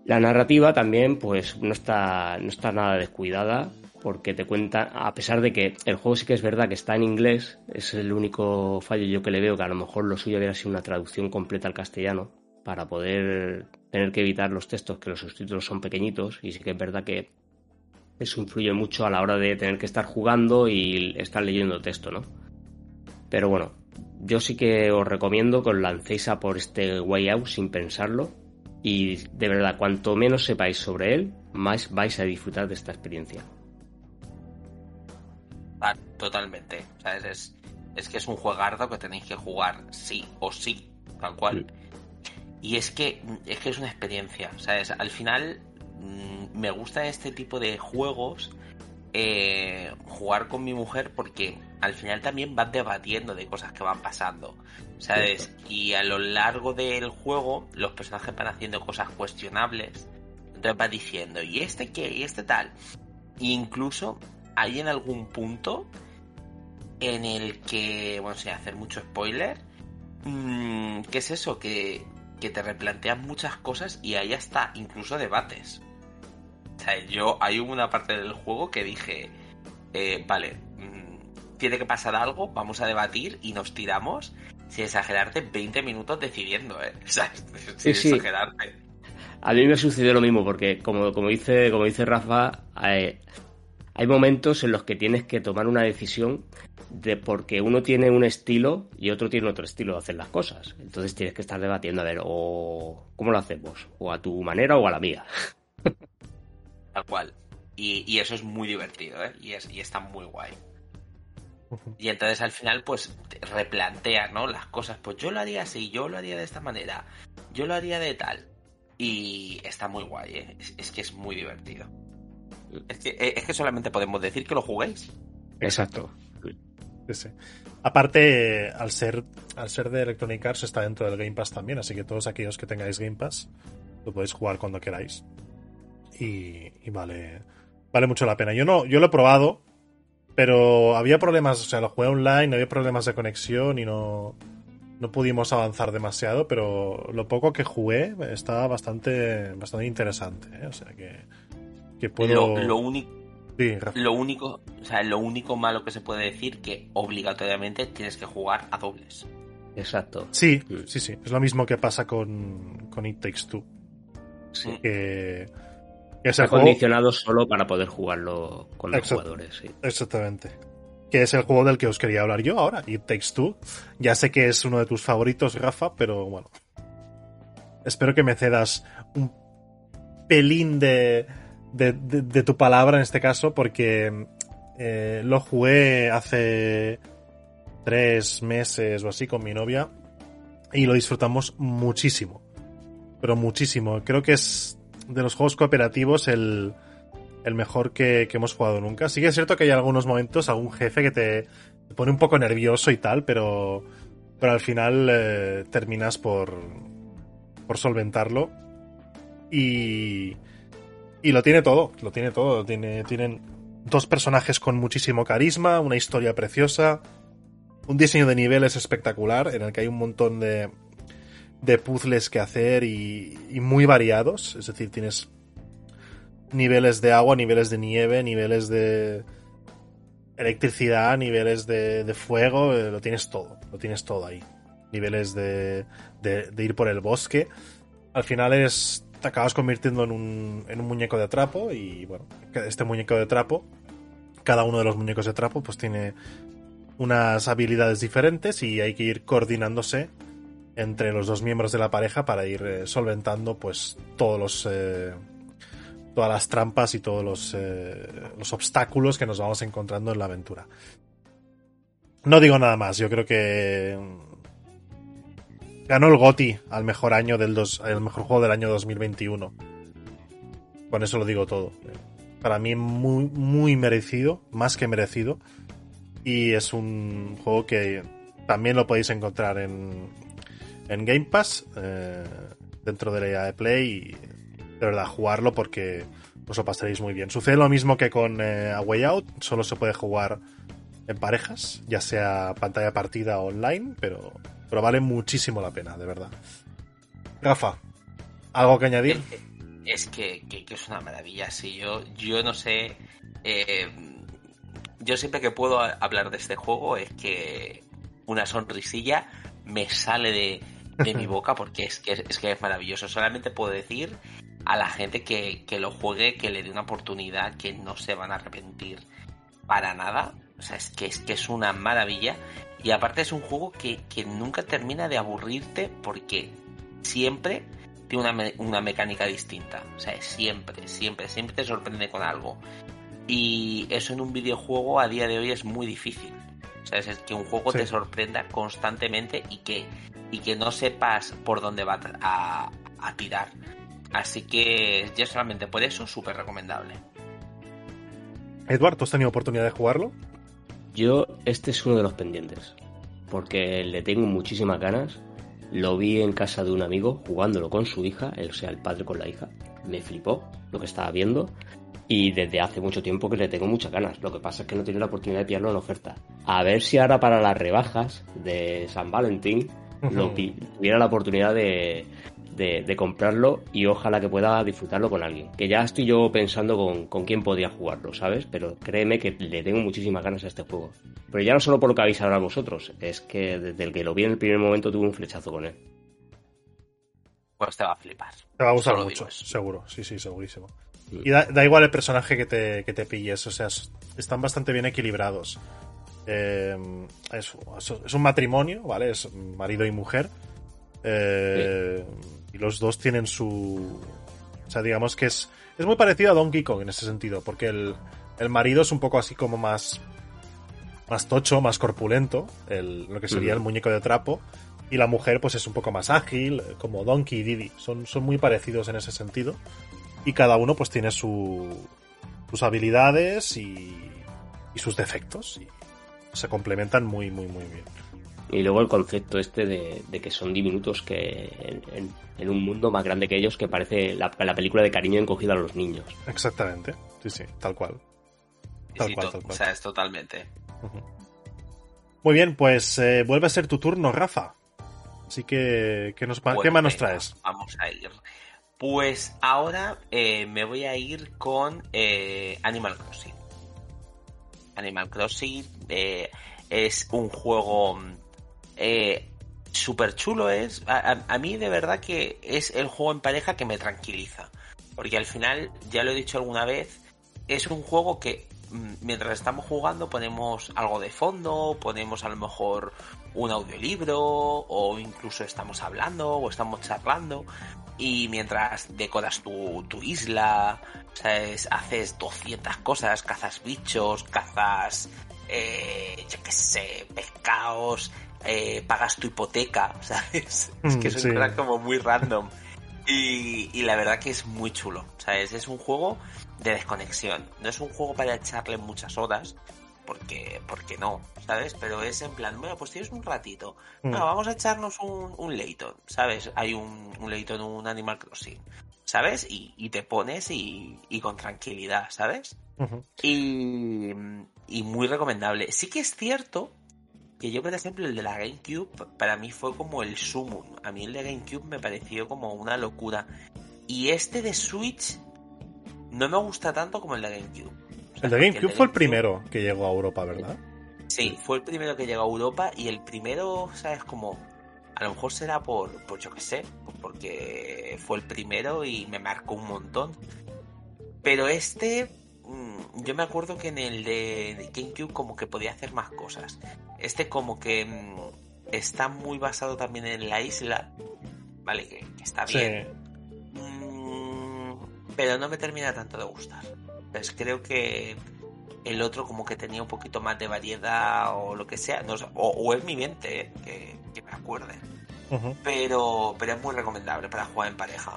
La narrativa también pues no está, no está nada descuidada porque te cuenta, a pesar de que el juego sí que es verdad que está en inglés, es el único fallo yo que le veo, que a lo mejor lo suyo hubiera sido una traducción completa al castellano para poder tener que evitar los textos, que los subtítulos son pequeñitos y sí que es verdad que eso influye mucho a la hora de tener que estar jugando y estar leyendo texto, ¿no? Pero bueno, yo sí que os recomiendo que os lancéis a por este Way Out sin pensarlo y de verdad, cuanto menos sepáis sobre él, más vais a disfrutar de esta experiencia. Ah, totalmente. O sea, es, es, es que es un juegardo que tenéis que jugar sí o sí, tal cual. Y es que es que es una experiencia. O sea, es- al final mm, me gusta este tipo de juegos eh, jugar con mi mujer porque al final también vas debatiendo de cosas que van pasando. ¿Sabes? Y a lo largo del juego los personajes van haciendo cosas cuestionables. Entonces vas diciendo, ¿y este qué? ¿Y este tal? E incluso hay en algún punto en el que, bueno, sin hacer mucho spoiler, mm, ¿qué es eso? Que, que te replantean muchas cosas y ahí hasta incluso debates. O sea, yo hay una parte del juego que dije, eh, vale, mm, tiene que pasar algo, vamos a debatir y nos tiramos sin exagerarte, 20 minutos decidiendo, ¿eh? O sea, sin sí, exagerarte. A mí me sucedió lo mismo, porque como, como, dice, como dice Rafa, hay, hay momentos en los que tienes que tomar una decisión de porque uno tiene un estilo y otro tiene otro estilo de hacer las cosas. Entonces tienes que estar debatiendo a ver, o cómo lo hacemos, o a tu manera o a la mía. Tal cual. Y, eso es muy divertido, ¿eh? Y, es, y está muy guay. Y entonces al final, pues, replantea, ¿no? Las cosas. Pues yo lo haría así, yo lo haría de esta manera, yo lo haría de tal. Y está muy guay, ¿eh? Es, que es muy divertido. Es que, eh, es que solamente podemos decir que lo juguéis. Exacto. Aparte, al ser, al ser de Electronic Arts, está dentro del Game Pass también, así que todos aquellos que tengáis Game Pass lo podéis jugar cuando queráis. Y, vale, vale mucho la pena. Yo no, yo lo he probado, pero había problemas, o sea, lo jugué online, había problemas de conexión y no, no pudimos avanzar demasiado, pero lo poco que jugué estaba bastante, bastante interesante, ¿eh? o sea que, que puedo... lo único lo único, o sea, lo único malo que se puede decir que obligatoriamente tienes que jugar a dobles. Exacto. Sí, mm. sí, sí. Es lo mismo que pasa con, con It Takes Two. Sí. Que, es Está condicionado solo para poder jugarlo con los jugadores. Sí. Exactamente. Que es el juego del que os quería hablar yo ahora, It Takes Two. Ya sé que es uno de tus favoritos, Rafa, pero bueno. Espero que me cedas un pelín de, de, tu palabra en este caso, porque eh, lo jugué hace tres meses o así con mi novia y lo disfrutamos muchísimo. Pero muchísimo. Creo que es de los juegos cooperativos el, el mejor que, hemos jugado nunca. Sí que es cierto que hay algunos momentos, algún jefe que te, pone un poco nervioso y tal, pero, pero al final eh, terminas por, por solventarlo. Y, y lo tiene todo, lo tiene todo. Tiene, tienen dos personajes con muchísimo carisma, una historia preciosa, un diseño de niveles espectacular, en el que hay un montón de, de puzzles que hacer y, muy variados. Es decir, tienes niveles de agua, niveles de nieve, niveles de electricidad, niveles de, de fuego, eh, lo tienes todo, lo tienes todo ahí. Niveles de, de, de ir por el bosque. Al final es te acabas convirtiendo en un, en un muñeco de trapo y bueno, este muñeco de trapo, cada uno de los muñecos de trapo pues tiene unas habilidades diferentes y hay que ir coordinándose entre los dos miembros de la pareja para ir eh, solventando pues todos los eh, todas las trampas y todos los, eh, los obstáculos que nos vamos encontrando en la aventura. No digo nada más, yo creo que Ganó el GOTI al mejor año del dos, el mejor juego del año 2021. Con eso lo digo todo. Para mí muy, muy merecido, más que merecido. Y es un juego que también lo podéis encontrar en, en Game Pass, eh, dentro de la idea de Play. Y de verdad, jugarlo porque os lo pasaréis muy bien. Sucede lo mismo que con eh, Out, solo se puede jugar en parejas, ya sea pantalla partida o online, pero vale muchísimo la pena, de verdad. Rafa, ¿algo que añadir? Es que, es una maravilla, sí. Yo, yo no sé. Eh, yo siempre que puedo hablar de este juego es que una sonrisilla me sale de, mi boca porque es que, es que es maravilloso. Solamente puedo decir a la gente que, que lo juegue, que le dé una oportunidad, que no se van a arrepentir para nada. O sea, es que es que es una maravilla. Y aparte es un juego que, nunca termina de aburrirte porque siempre tiene una, una, mecánica distinta. O sea, siempre, siempre, siempre te sorprende con algo. Y eso en un videojuego a día de hoy es muy difícil. Es que un juego te sorprenda constantemente y que, y que no sepas por dónde va a, a tirar. Así que ya solamente por eso, súper recomendable. Eduardo, ¿has tenido oportunidad de jugarlo? Yo, este es uno de los pendientes, porque le tengo muchísimas ganas. Lo vi en casa de un amigo jugándolo con su hija, o sea, el padre con la hija. Me flipó lo que estaba viendo. Y desde hace mucho tiempo que le tengo muchas ganas. Lo que pasa es que no tiene la oportunidad de pillarlo en oferta. A ver si ahora para las rebajas de San Valentín lo tuviera la oportunidad de, de, de comprarlo y ojalá que pueda disfrutarlo con alguien. Que ya estoy yo pensando con, con quién podría jugarlo, ¿sabes? Pero créeme que le tengo muchísimas ganas a este juego. Pero ya no solo por lo que habéis hablado vosotros, es que desde el que lo vi en el primer momento tuve un flechazo con él. Pues te va a flipar. Te va a gustar Solo mucho, seguro, sí, sí, segurísimo. Y da, da igual el personaje que te, que te pilles, o sea, es- están bastante bien equilibrados. Eh, es, es un matrimonio, ¿vale? Es marido y mujer. Eh, Y los dos tienen su. O sea, digamos que es. Es muy parecido a Donkey Kong en ese sentido, porque el, el marido es un poco así como más. Más tocho, más corpulento, el, lo que sería el muñeco de trapo. Y la mujer, pues es un poco más ágil, como Donkey y Didi. Son, son muy parecidos en ese sentido. Y cada uno, pues tiene su, sus habilidades y, y sus defectos. Y se complementan muy, muy, muy bien. Y luego el concepto este de, de que son diminutos que en, en- en un mundo más grande que ellos que parece la, la película de cariño encogida a los niños. Exactamente. Sí, sí, tal cual. Tal sí, cual, tal cual. O sea, es totalmente. Muy bien, pues eh, vuelve a ser tu turno, Rafa. Así que, ¿qué, nos, ¿qué más nos venga, traes? Vamos a ir. Pues ahora eh, me voy a ir con eh, Animal Crossing. Animal Crossing eh, es un juego eh, súper chulo. Es, a, a- a mí de verdad que es el juego en pareja que me tranquiliza. Porque al final, ya lo he dicho alguna vez, es un juego que mm, mientras estamos jugando ponemos algo de fondo, ponemos a lo mejor un audiolibro o incluso estamos hablando o estamos charlando y mientras decoras tu, tu isla, ¿sabes? haces 200 cosas, cazas bichos, cazas, eh, yo qué sé, pescados, eh, pagas tu hipoteca, ¿sabes? Es que Mm, son sí. cosas como muy random. Y, y la verdad que es muy chulo, ¿sabes? Es un juego de desconexión. No es un juego para echarle muchas horas, porque, porque no, ¿sabes? Pero es en plan, bueno, pues tienes un ratito. Mm. Bueno, vamos a echarnos un, un Layton, ¿sabes? Hay un, un Layton, un Animal Crossing, ¿sabes? Y, y te pones y, y con tranquilidad, ¿sabes? Y, y muy recomendable. Sí que es cierto que yo, por ejemplo, el de la GameCube, para mí fue como el sumum. A mí el de GameCube me pareció como una locura. Y este de Switch no me gusta tanto como el de GameCube. El de GameCube fue el primero que llegó a Europa, ¿verdad? Sí, fue el primero que llegó a Europa y el primero, ¿sabes? Como, a lo mejor será por, por yo qué sé, porque fue el primero y me marcó un montón. Pero este, mm, yo me acuerdo que en el de GameCube como que podía hacer más cosas. Este como que mm, está muy basado también en la isla, ¿vale? Que, que está bien. Mm, pero no me termina tanto de gustar. Pues creo que el otro como que tenía un poquito más de variedad o lo que sea, no o, o es mi mente eh, que, que me acuerde. Pero, pero es muy recomendable para jugar en pareja.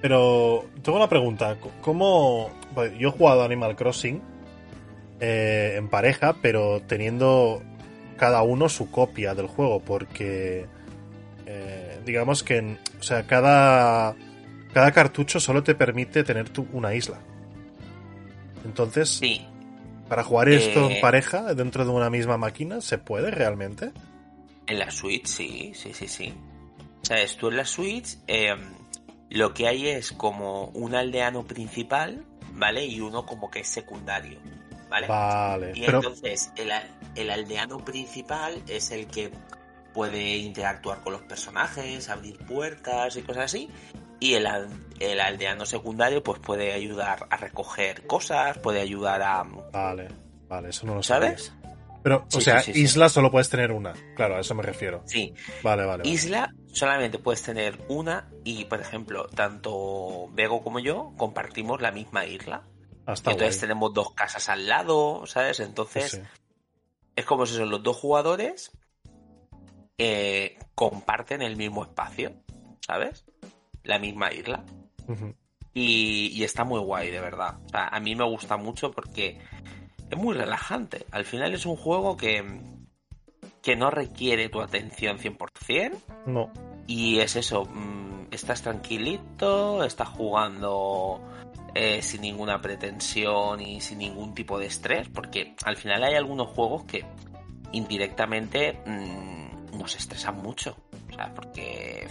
Pero tengo una pregunta. ¿Cómo...? yo he jugado Animal Crossing eh, en pareja, pero teniendo cada uno su copia del juego, porque eh, digamos que, o sea, cada cada cartucho solo te permite tener tu, una isla. Entonces, Sí, para jugar esto Eh, en pareja dentro de una misma máquina, ¿se puede realmente? en la Switch, sí, sí, sí, sí. Sabes, tú en la Switch eh, lo que hay es como un aldeano principal, ¿vale? Y uno como que es secundario, ¿vale? Vale, Y pero entonces el, el aldeano principal es el que puede interactuar con los personajes, abrir puertas y cosas así. Y el, el aldeano secundario pues puede ayudar a recoger cosas, puede ayudar a... vale, vale, eso no lo sabía. ¿Sabes? Pero, o sea, sí, sí, sí. isla solo puedes tener una. Claro, a eso me refiero. Sí. Vale, vale. vale. Isla solamente puedes tener una y, por ejemplo, tanto Bego como yo compartimos la misma isla. Hasta Entonces guay. tenemos dos casas al lado, ¿sabes? Entonces... Es como si son los dos jugadores eh, comparten el mismo espacio, ¿sabes? La misma isla. Y está muy guay, de verdad. O sea, a mí me gusta mucho porque es muy relajante. Al final es un juego que, que no requiere tu atención 100%. No. Y es eso, mm, estás tranquilito, estás jugando eh, sin ninguna pretensión y sin ningún tipo de estrés, porque al final hay algunos juegos que indirectamente mm, nos estresan mucho, o sea, porque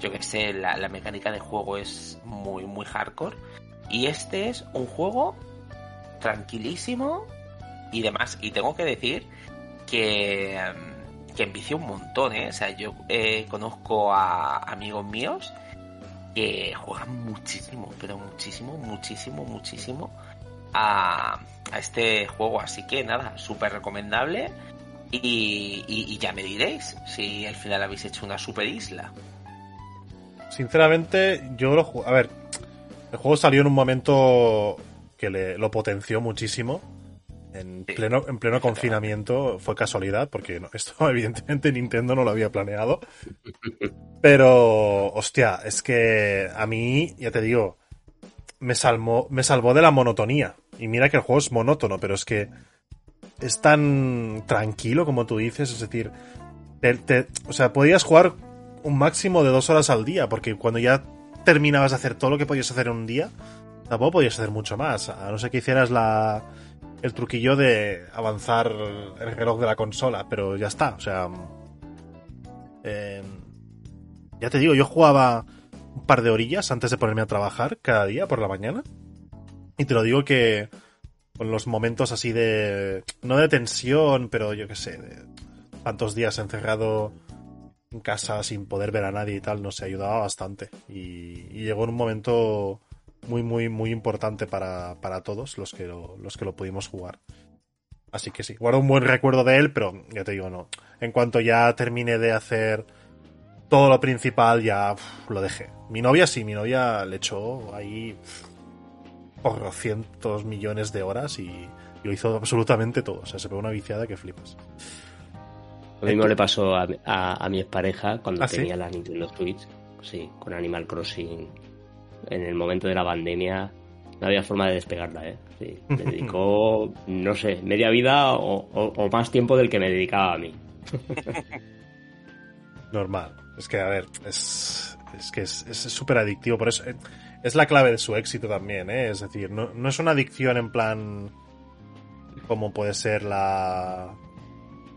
yo que sé, la, la mecánica de juego es muy, muy hardcore. Y este es un juego tranquilísimo y demás. Y tengo que decir que, em, que envicia un montón, ¿eh? O sea, yo eh, conozco a amigos míos que juegan muchísimo, pero muchísimo, muchísimo, muchísimo a, a este juego. Así que nada, súper recomendable. Y, y- y ya me diréis si al final habéis hecho una super isla. Sinceramente, yo lo A ver, el juego salió en un momento que le, lo potenció muchísimo. En Sí. pleno, en pleno confinamiento fue casualidad, porque no- esto evidentemente Nintendo no lo había planeado. Pero, hostia, es que a mí, ya te digo, me salvó, me salvó de la monotonía. Y mira que el juego es monótono, pero es que es tan tranquilo como tú dices, es decir, te- te- o sea, podías jugar un máximo de dos horas al día, porque cuando ya terminabas de hacer todo lo que podías hacer en un día, tampoco podías hacer mucho más, a no ser que hicieras la, el truquillo de avanzar el reloj de la consola, pero ya está, o sea... eh, ya te digo, yo jugaba un par de orillas antes de ponerme a trabajar cada día por la mañana. Y te lo digo que con los momentos así de... No de tensión, pero yo qué sé, de tantos días encerrado en casa sin poder ver a nadie y tal, nos ayudaba bastante. Y, llegó en un momento muy, muy, muy importante para, para todos los que, lo, los que lo pudimos jugar. Así que sí, guardo un buen recuerdo de él, pero ya te digo, no. En cuanto ya terminé de hacer todo lo principal, ya lo dejé. Mi novia sí, mi novia le echó ahí por cientos millones de horas y, y lo hizo absolutamente todo. O sea, se pegó una viciada que flipas. Lo mismo le pasó a, a, a mi expareja cuando ¿Ah, sí? tenía la Nintendo Switch, sí, con Animal Crossing. En el momento de la pandemia no había forma de despegarla, ¿eh? Sí, me dedicó, no sé, media vida o, o- o más tiempo del que me dedicaba a mí. Normal. Es que, a ver, es, es que es es súper adictivo. Por eso eh, es la clave de su éxito también, ¿eh? Es decir, no, no es una adicción en plan como puede ser la,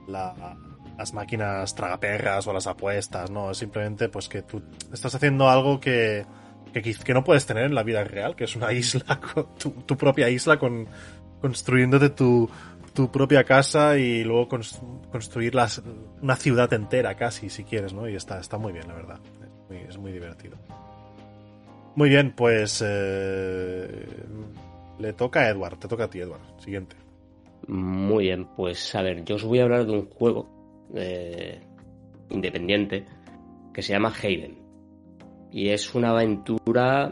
la las máquinas tragaperras o las apuestas, no, es simplemente pues que tú estás haciendo algo que, que, no puedes tener en la vida real, que es una isla, tu, propia isla con construyéndote tu, tu propia casa y luego cons- construir las- una ciudad entera casi, si quieres, ¿no? Y está, está muy bien, la verdad. Es muy, es muy divertido. Muy bien, pues eh, le toca a Edward, te toca a ti, Edward. Siguiente. Muy bien, pues a ver, yo os voy a hablar de un juego eh, independiente que se llama Haven. Y es una aventura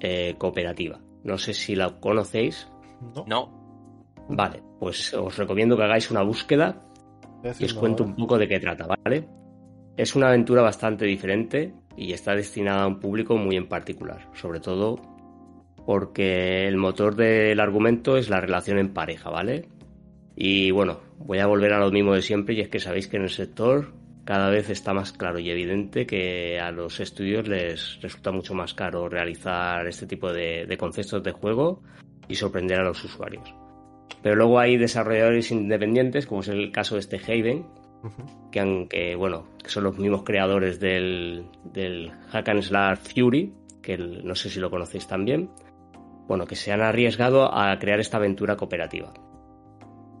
eh, cooperativa. No sé si la conocéis. ¿No? No, Vale, pues os recomiendo que hagáis una búsqueda y os cuento un poco de qué trata, ¿vale? Es una aventura bastante diferente y está destinada a un público muy en particular, sobre todo porque el motor del argumento es la relación en pareja, ¿vale? Y bueno, voy a volver a lo mismo de siempre y es que sabéis que en el sector cada vez está más claro y evidente que a los estudios les resulta mucho más caro realizar este tipo de, de conceptos de juego y sorprender a los usuarios. Pero luego hay desarrolladores independientes, como es el caso de este Haven, que, han- que, bueno, que son los mismos creadores del, del Hack and Slash Fury, que el- no sé si lo conocéis también, bueno, que se han arriesgado a crear esta aventura cooperativa.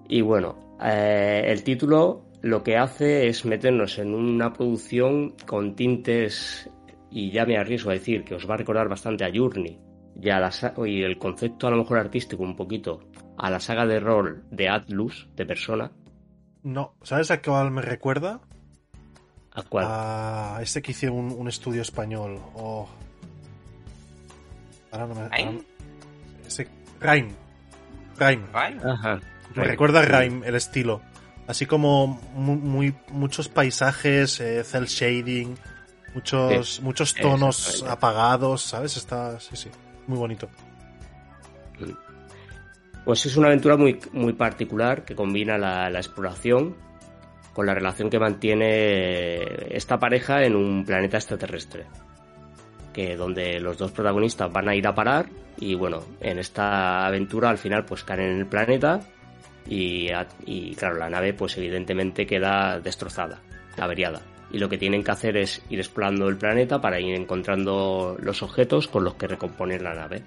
Y bueno, eh, el título lo que hace es meternos en una producción con tintes, y ya me arriesgo a decir que os va a recordar bastante a Journey, y, a la y el concepto a lo mejor artístico un poquito a la saga de rol de Atlus, de Persona, No, ¿sabes a cuál me recuerda? a cual A este que hice un, un estudio español. Oh. Ahora no me. no- Ese. Rhyme. Rhyme. ¿vale? Ajá. Me recuerda a Rhyme el estilo. Así como mu- muy, muchos paisajes, eh, cel shading, muchos, muchos tonos apagados, ¿sabes? Está, sí, sí, muy bonito. Pues es una aventura muy, muy particular que combina la, la exploración con la relación que mantiene esta pareja en un planeta extraterrestre. Que donde los dos protagonistas van a ir a parar y bueno, en esta aventura al final pues caen en el planeta y, y claro, la nave pues evidentemente queda destrozada, averiada. y lo que tienen que hacer es ir explorando el planeta para ir encontrando los objetos con los que recomponer la nave.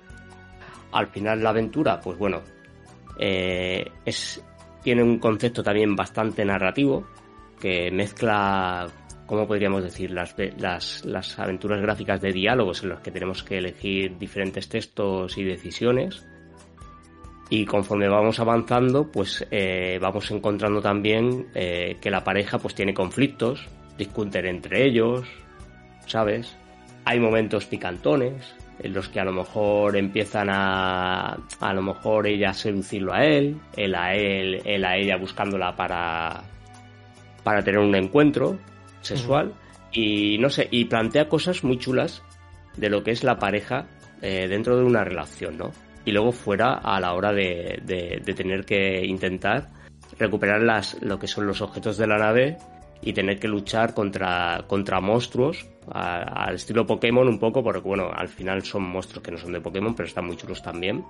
Al final la aventura, pues bueno, eh, es, tiene un concepto también bastante narrativo que mezcla, ¿cómo podríamos decir?, las, las, las aventuras gráficas de diálogos en los que tenemos que elegir diferentes textos y decisiones. Y conforme vamos avanzando, pues eh, vamos encontrando también eh, que la pareja pues tiene conflictos, discuten entre ellos, ¿sabes? Hay momentos picantones en los que a lo mejor empiezan a a lo mejor ella a seducirlo a él, él a él, él a ella buscándola para para tener un encuentro sexual y no sé, y plantea cosas muy chulas de lo que es la pareja eh, dentro de una relación, ¿no? Y luego fuera a la hora de, de, tener que intentar recuperar las, lo que son los objetos de la nave y tener que luchar contra, contra monstruos al estilo Pokémon un poco, porque bueno, al final son monstruos que no son de Pokémon, pero están muy chulos también.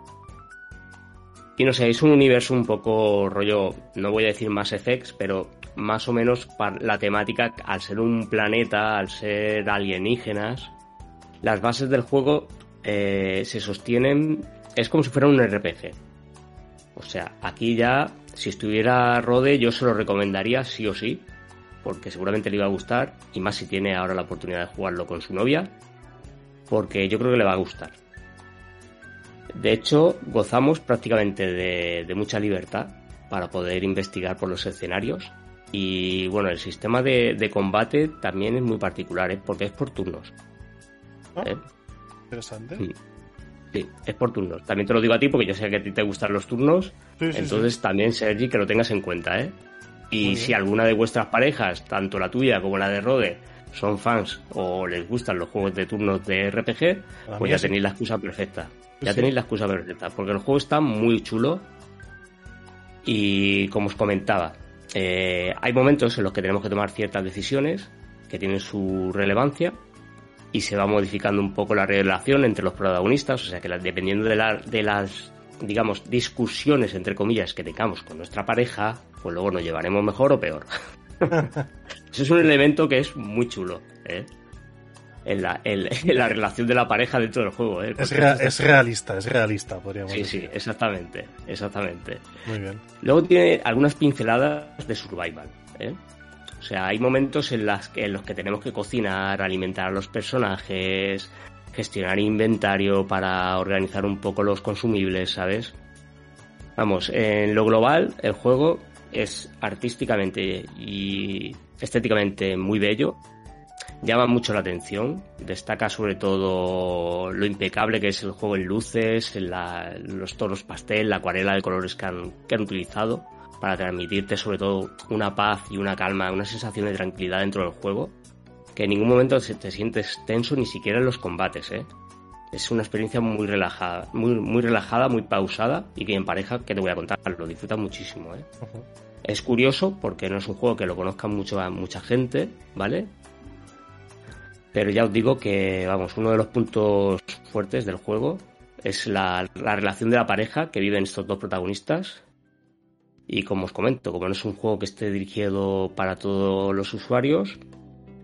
Y no sé, es un universo un poco rollo, no voy a decir más effects, pero más o menos la temática, al ser un planeta, al ser alienígenas, las bases del juego eh, se sostienen, es como si fuera un RPG. O sea, aquí ya, si estuviera Rode, yo se lo recomendaría sí o sí, porque seguramente le iba a gustar, y más si tiene ahora la oportunidad de jugarlo con su novia, porque yo creo que le va a gustar. De hecho, gozamos prácticamente de, de mucha libertad para poder investigar por los escenarios. Y bueno, el sistema de, de combate también es muy particular, ¿eh? porque es por turnos. Ah, ¿Eh? Interesante. Sí. Sí. es por turnos. También te lo digo a ti porque yo sé que a ti te gustan los turnos. Sí, sí, entonces sí. también, Sergi, que lo tengas en cuenta, ¿eh? Y si alguna de vuestras parejas, tanto la tuya como la de Rode, son fans o les gustan los juegos de turnos de RPG, La pues ya tenéis la excusa perfecta. Ya tenéis la excusa perfecta, porque el juego está muy chulo y como os comentaba, eh, hay momentos en los que tenemos que tomar ciertas decisiones que tienen su relevancia y se va modificando un poco la relación entre los protagonistas, o sea que la- dependiendo de, la- de las, digamos, discusiones, entre comillas, que tengamos con nuestra pareja, pues luego nos llevaremos mejor o peor. Eso es un elemento que es muy chulo, ¿eh? En la, en- en la relación de la pareja dentro del juego, ¿eh? Es, rea- realista, es realista, podríamos Sí, decir. sí, exactamente, exactamente. Muy bien. Luego tiene algunas pinceladas de survival, ¿eh? O sea, hay momentos en, las en los que tenemos que cocinar, alimentar a los personajes, gestionar inventario para organizar un poco los consumibles, ¿sabes? Vamos, en lo global, el juego es artísticamente y estéticamente muy bello. Llama mucho la atención. Destaca sobre todo lo impecable que es el juego en luces, en la- los tonos pastel, la acuarela de colores que han utilizado para transmitirte sobre todo una paz y una calma, una sensación de tranquilidad dentro del juego, que en ningún momento se- te sientes tenso ni siquiera en los combates, ¿eh? Es una experiencia muy relajada, muy, muy relajada, muy pausada y que en pareja, que te voy a contar, lo disfrutas muchísimo, ¿eh? Es curioso porque no es un juego que lo conozca mucho a mucha gente, ¿vale? Pero ya os digo que, vamos, uno de los puntos fuertes del juego es la, la relación de la pareja que viven estos dos protagonistas. Y como os comento, como no es un juego que esté dirigido para todos los usuarios,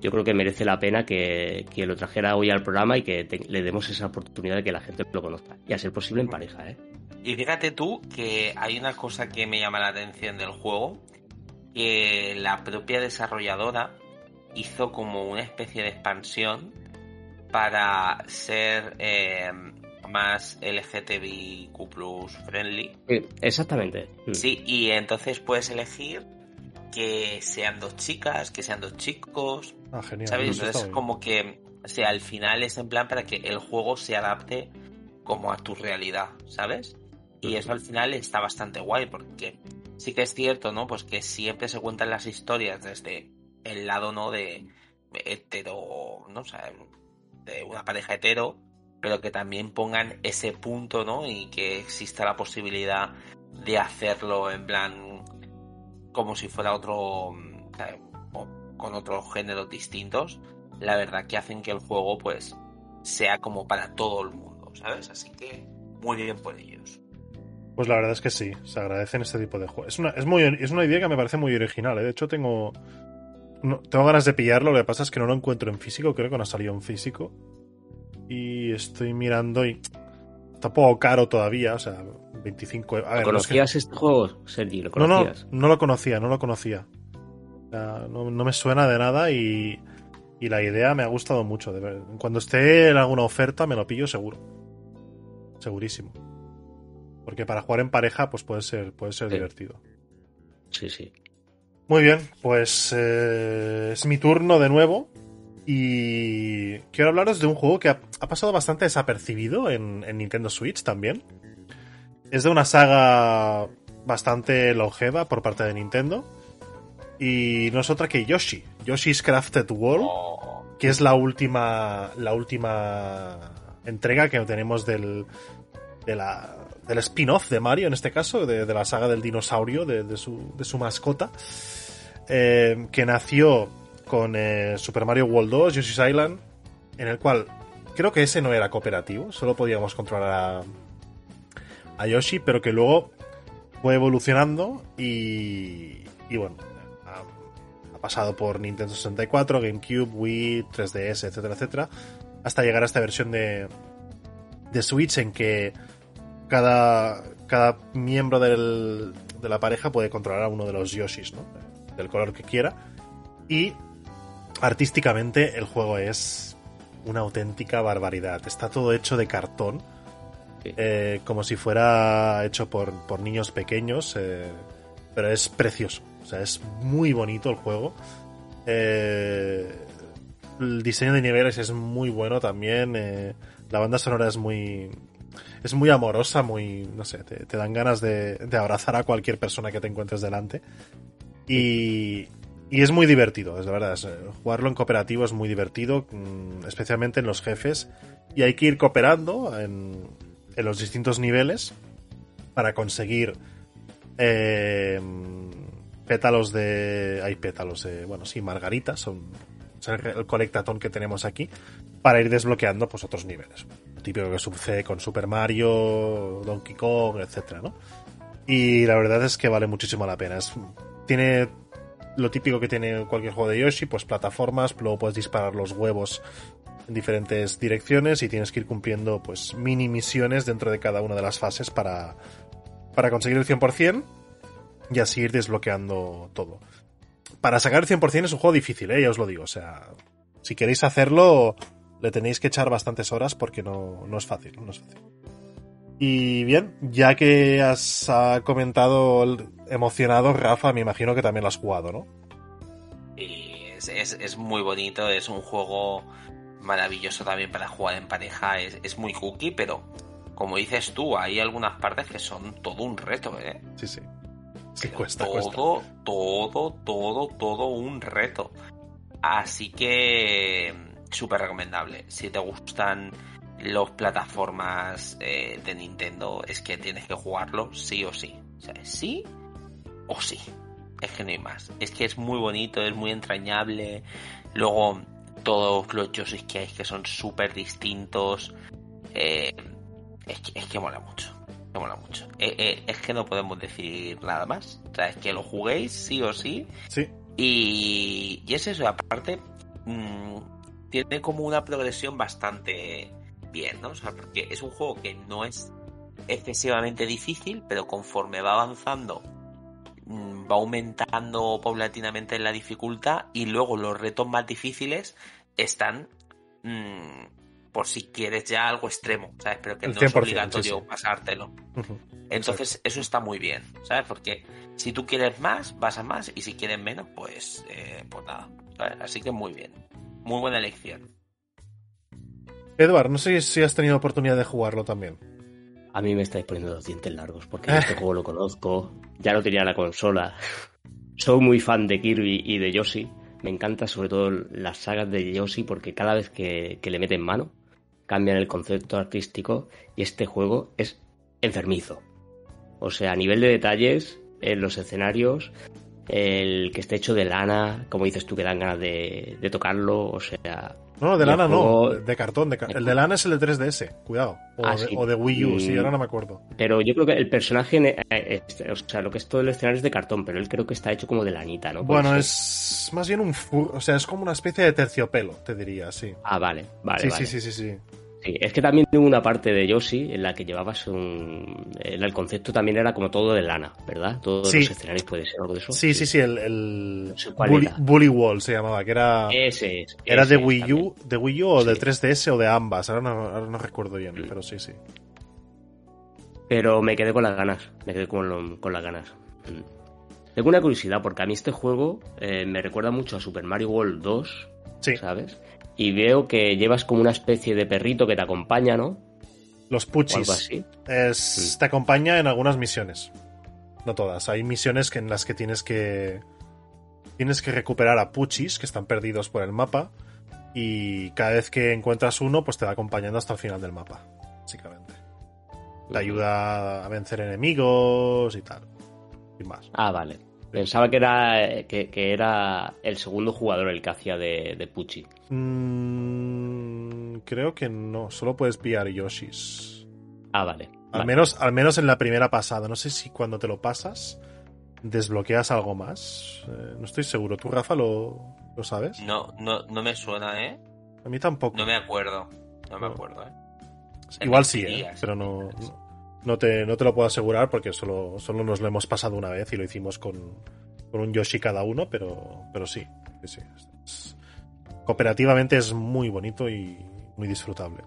yo creo que merece la pena que, que lo trajera hoy al programa y que le demos esa oportunidad de que la gente lo conozca. Y a ser posible en pareja, ¿eh? Y fíjate tú que hay una cosa que me llama la atención del juego, que la propia desarrolladora hizo como una especie de expansión para ser eh, más LGTBIQ friendly. Exactamente. Mm. Sí, y entonces puedes elegir que sean dos chicas, que sean dos chicos, Ah, genial. ¿sabes? Entonces bien. como que, o sea, al final es en plan para que el juego se adapte como a tu realidad, ¿sabes? Y eso al final está bastante guay porque sí que es cierto, ¿no? Pues que siempre se cuentan las historias desde el lado, ¿no? De hetero, ¿no? O sea, de una pareja hetero, pero que también pongan ese punto, ¿no? Y que exista la posibilidad de hacerlo en plan como si fuera otro, mm, o con otros géneros distintos, la verdad que hacen que el juego pues sea como para todo el mundo, ¿sabes? Así que muy bien por ellos. Pues la verdad es que sí, se agradecen este tipo de juegos. Es una, es muy, es una idea que me parece muy original. ¿eh? De hecho, tengo tengo ganas de pillarlo, lo que pasa es que no lo encuentro en físico, creo que no ha salido en físico. Y estoy mirando y está un poco caro todavía, o sea, 25 a ver, ¿Conocías este juego, Sergi? ¿Lo no, no, no lo conocía, no lo conocía. O sea, no, no me suena de nada y, y la idea me ha gustado mucho. De ver. Cuando esté en alguna oferta me lo pillo seguro. Segurísimo. Porque para jugar en pareja pues puede ser, puede ser Sí. divertido. Sí, sí. Muy bien, pues eh, es mi turno de nuevo. Y quiero hablaros de un juego que ha, ha pasado bastante desapercibido en, en Nintendo Switch también. Es de una saga bastante longeva por parte de Nintendo. Y no es otra que Yoshi. Yoshi's Crafted World Oh, que es la última la última entrega que tenemos del de la, del spin-off de Mario en este caso de, de la saga del dinosaurio de, de su, de su mascota eh, que nació con eh, Super Mario World 2 Yoshi's Island en el cual creo que ese no era cooperativo solo podíamos controlar a, a Yoshi pero que luego fue evolucionando y, y bueno ha, pasado por Nintendo 64, GameCube, Wii, 3DS, etcétera, etcétera, hasta llegar a esta versión de, de Switch en que cada, cada miembro de la pareja puede controlar a uno de los Yoshis, ¿no? Del color que quiera. Y artísticamente el juego es una auténtica barbaridad. Está todo hecho de cartón, Sí. eh, como si fuera hecho por, por niños pequeños, eh, pero es precioso. O sea, es muy bonito el juego. Eh, el diseño de niveles es muy bueno también. eh, la banda sonora es muy. Es muy amorosa, muy. No sé, te, te dan ganas de, de abrazar a cualquier persona que te encuentres delante. Y. Y es muy divertido, es la verdad. eh, jugarlo en cooperativo es muy divertido, mm, especialmente en los jefes. Y hay que ir cooperando en, en los distintos niveles para conseguir eh, pétalos de. Hay pétalos de. Bueno, sí, margaritas, son el, colectatón que tenemos aquí, para ir desbloqueando pues otros niveles. Típico que sucede con Super Mario, Donkey Kong, etcétera, ¿no? Y la verdad es que vale muchísimo la pena. Es, tiene lo típico que tiene cualquier juego de Yoshi, pues plataformas, luego puedes disparar los huevos en diferentes direcciones y tienes que ir cumpliendo pues mini misiones dentro de cada una de las fases para, para conseguir el 100% y así ir desbloqueando todo. Para sacar el 100% es un juego difícil, ¿eh? ya os lo digo. O sea, si queréis hacerlo, le tenéis que echar bastantes horas porque no, no es fácil. No es fácil. Y bien, ya que has comentado el- emocionado, Rafa, me imagino que también lo has jugado, ¿no? Y es, es, es muy bonito, es un juego maravilloso también para jugar en pareja. Es, es muy cookie, pero como dices tú, hay algunas partes que son todo un reto, ¿eh? Sí, sí. Cuesta, todo, cuesta. todo, todo, todo un reto. Así que súper recomendable. Si te gustan los plataformas eh, de Nintendo, es que tienes que jugarlo sí o sí. O sea, sí o sí. Es que no hay más. Es que es muy bonito, es muy entrañable. Luego, todos los Yoshis que hay que son súper distintos. Eh, es, que, es que mola mucho. Mola mucho. Eh, eh, es que no podemos decir nada más. O sea, es que lo juguéis sí o sí. Sí, Y, y es eso, aparte, mm, tiene como una progresión bastante ¿no? O sea, porque es un juego que no es excesivamente difícil, pero conforme va avanzando, mm, va aumentando paulatinamente la dificultad y luego los retos más difíciles están mm, por si quieres ya algo extremo, ¿sabes? Pero que no es 100%, obligatorio sí, sí. pasártelo. Entonces, eso está muy bien, ¿sabes? Porque si tú quieres más, vas a más, y si quieres menos, pues, eh, pues nada. ¿sabes? Así que muy bien. Muy buena elección. Edward, no sé si has tenido oportunidad de jugarlo también. A mí me estáis poniendo los dientes largos porque este juego lo conozco. Ya lo tenía en la consola. Soy muy fan de Kirby y de Yoshi. Me encanta sobre todo las sagas de Yoshi porque cada vez que, que le meten mano cambian el concepto artístico y este juego es enfermizo. O sea, a nivel de detalles, en los escenarios, el que esté hecho de lana, como dices tú, que dan ganas de, de tocarlo, o sea... No, de lana juego- no, de cartón. De ca- el de lana es el de 3DS, cuidado. O, Ah, de, sí. o de Wii U, sí, Mm. ahora no me acuerdo. Pero yo creo que el personaje, eh, eh, o sea, lo que es todo el escenario es de cartón, pero él creo que está hecho como de lanita, ¿no? Bueno, ser. es más bien un fur, o sea, es como una especie de terciopelo, te diría, sí. Ah, vale, vale, sí, vale. sí, sí, sí, sí. Sí, es que también hubo una parte de Yoshi en la que llevabas un... El, concepto también era como todo de lana, ¿verdad? Todos Sí. los escenarios puede ser algo de eso. Sí, sí, sí, el, el No sé cuál Bully, Wall se llamaba, que era, Ese es. era de Wii también. U, de Wii U o de Sí. 3DS o de ambas, ahora no, ahora no recuerdo bien, Mm. pero sí, sí. Pero me quedé con las ganas, me quedé con, lo- con las ganas. Mm. Tengo una curiosidad, porque a mí este juego eh, me recuerda mucho a Super Mario World 2, Sí, ¿sabes? Y veo que llevas como una especie de perrito que te acompaña, ¿no? los O algo Puchis. así. Es-. Te acompaña en algunas misiones. No todas. Hay misiones que en las que tienes que. Tienes que recuperar a Puchis que están perdidos por el mapa. Y cada vez que encuentras uno, pues te va acompañando hasta el final del mapa. Básicamente. Te ayuda a vencer enemigos y tal. Sin más. Ah, vale. Pensaba que era, que, que era el segundo jugador el que hacía de, de Pucci. Mm, creo que no. Solo puedes pillar Yoshis. Ah, vale. Al vale. menos, al menos en la primera pasada. No sé si cuando te lo pasas desbloqueas algo más. Eh, no estoy seguro. ¿Tú, Rafa, lo, lo sabes? No, no, no me suena, ¿eh? A mí tampoco. No me acuerdo. No me acuerdo, ¿eh? Igual sí, ¿eh? pero no, no, no te, no te lo puedo asegurar porque solo, solo nos lo hemos pasado una vez y lo hicimos con, con un Yoshi cada uno, pero, pero sí. sí, sí. Es- cooperativamente es muy bonito y muy disfrutable.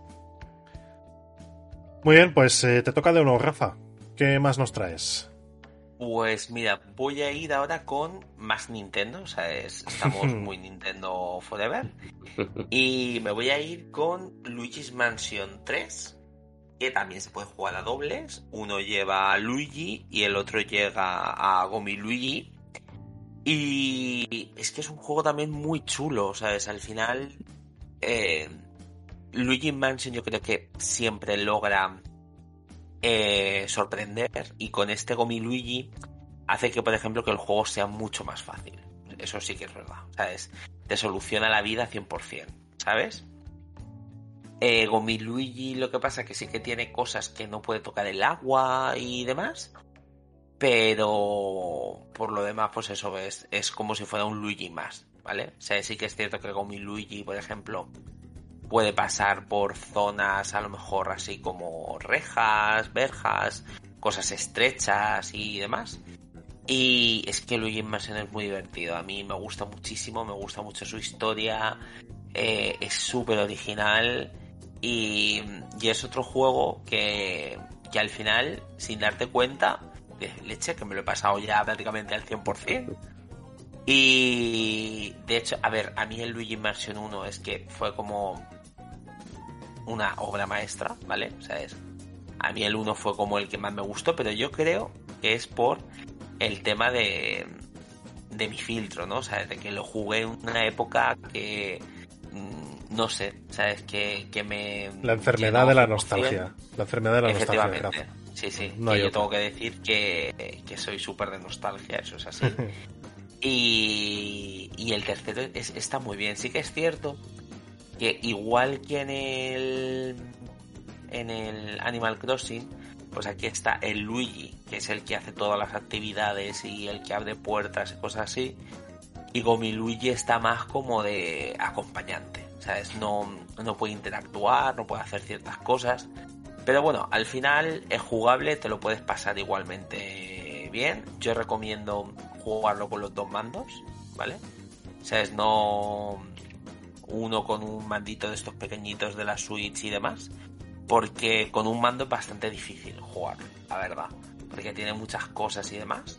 Muy bien, pues eh, te toca de uno, Rafa. ¿Qué más nos traes? Pues mira, voy a ir ahora con más Nintendo, o sea, es- estamos muy Nintendo Forever. Y me voy a ir con Luigi's Mansion 3, que también se puede jugar a dobles. Uno lleva a Luigi y el otro llega a Gomi Luigi. Y es que es un juego también muy chulo, ¿sabes? Al final, eh, Luigi's Mansion yo creo que siempre logra eh, sorprender y con este Gomi Luigi hace que, por ejemplo, que el juego sea mucho más fácil. Eso sí que es verdad, ¿sabes? Te soluciona la vida 100%, ¿sabes? Eh, Gomi Luigi lo que pasa que sí que tiene cosas que no puede tocar el agua y demás, pero por lo demás, pues eso es, es como si fuera un Luigi más, ¿vale? O sea, sí que es cierto que Gomi Luigi, por ejemplo, puede pasar por zonas a lo mejor así como rejas, verjas, cosas estrechas y demás. Y es que Luigi Mansion es muy divertido. A mí me gusta muchísimo, me gusta mucho su historia. eh, es súper original. Y, y es otro juego que, que al final, sin darte cuenta, leche, que me lo he pasado ya prácticamente al 100%. Y de hecho, a ver, a mí el Luigi Mansion 1 es que fue como una obra maestra, ¿vale? O sea, es, a mí el 1 fue como el que más me gustó, pero yo creo que es por el tema de, de mi filtro, ¿no? O sea, de que lo jugué en una época que, no sé, ¿sabes? Que, que me... La enfermedad de la 100%. nostalgia. La enfermedad de la nostalgia. Sí, sí. No que hay yo tengo que decir que, que soy súper de nostalgia, eso es así. y, y el tercero es- está muy bien. Sí que es cierto que igual que en el en el Animal Crossing, pues aquí está el Luigi, que es el que hace todas las actividades y el que abre puertas y cosas así. Y Gomi Luigi está más como de acompañante, ¿sabes? No, no puede interactuar, no puede hacer ciertas cosas. Pero bueno, al final es jugable, te lo puedes pasar igualmente bien. Yo recomiendo jugarlo con los dos mandos, ¿vale? O sea, es no uno con un mandito de estos pequeñitos de la Switch y demás. Porque con un mando es bastante difícil jugar, la verdad. Porque tiene muchas cosas y demás.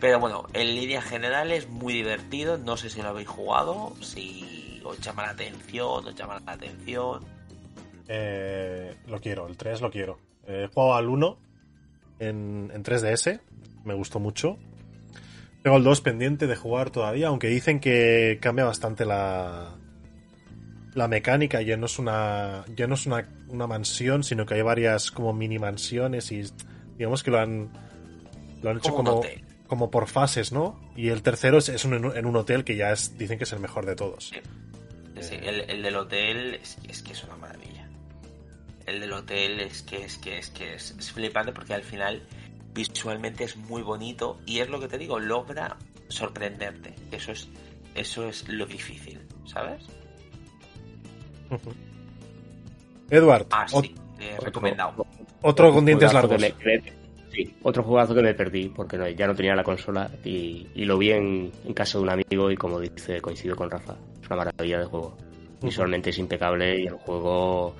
Pero bueno, en línea general es muy divertido. No sé si lo habéis jugado, si os llama la atención, os llama la atención. Eh, lo quiero, el 3 lo quiero. Eh, he jugado al 1 en, en 3DS, me gustó mucho. Tengo el 2 pendiente de jugar todavía, aunque dicen que cambia bastante la, la mecánica. Ya no es una, ya no es una, una mansión, sino que hay varias como mini mansiones y digamos que lo han, lo han hecho Como como... por fases, ¿no? Y el tercero es, es un- en un hotel que ya es, dicen que es el mejor de todos. Sí, el, el del hotel es, que- es que es una maravilla. El del hotel es que es que es que es, es flipante porque al final visualmente es muy bonito y es lo que te digo, logra sorprenderte. Eso es eso es lo difícil, ¿sabes? Edward, Ah, sí, eh, recomendado. otro con dientes largos. que me- que me- sí, otro jugazo que me perdí porque no, ya no tenía la consola y, y lo vi en, en casa de un amigo y como dice, coincido con Rafa. Es una maravilla de juego. Visualmente es impecable y el juego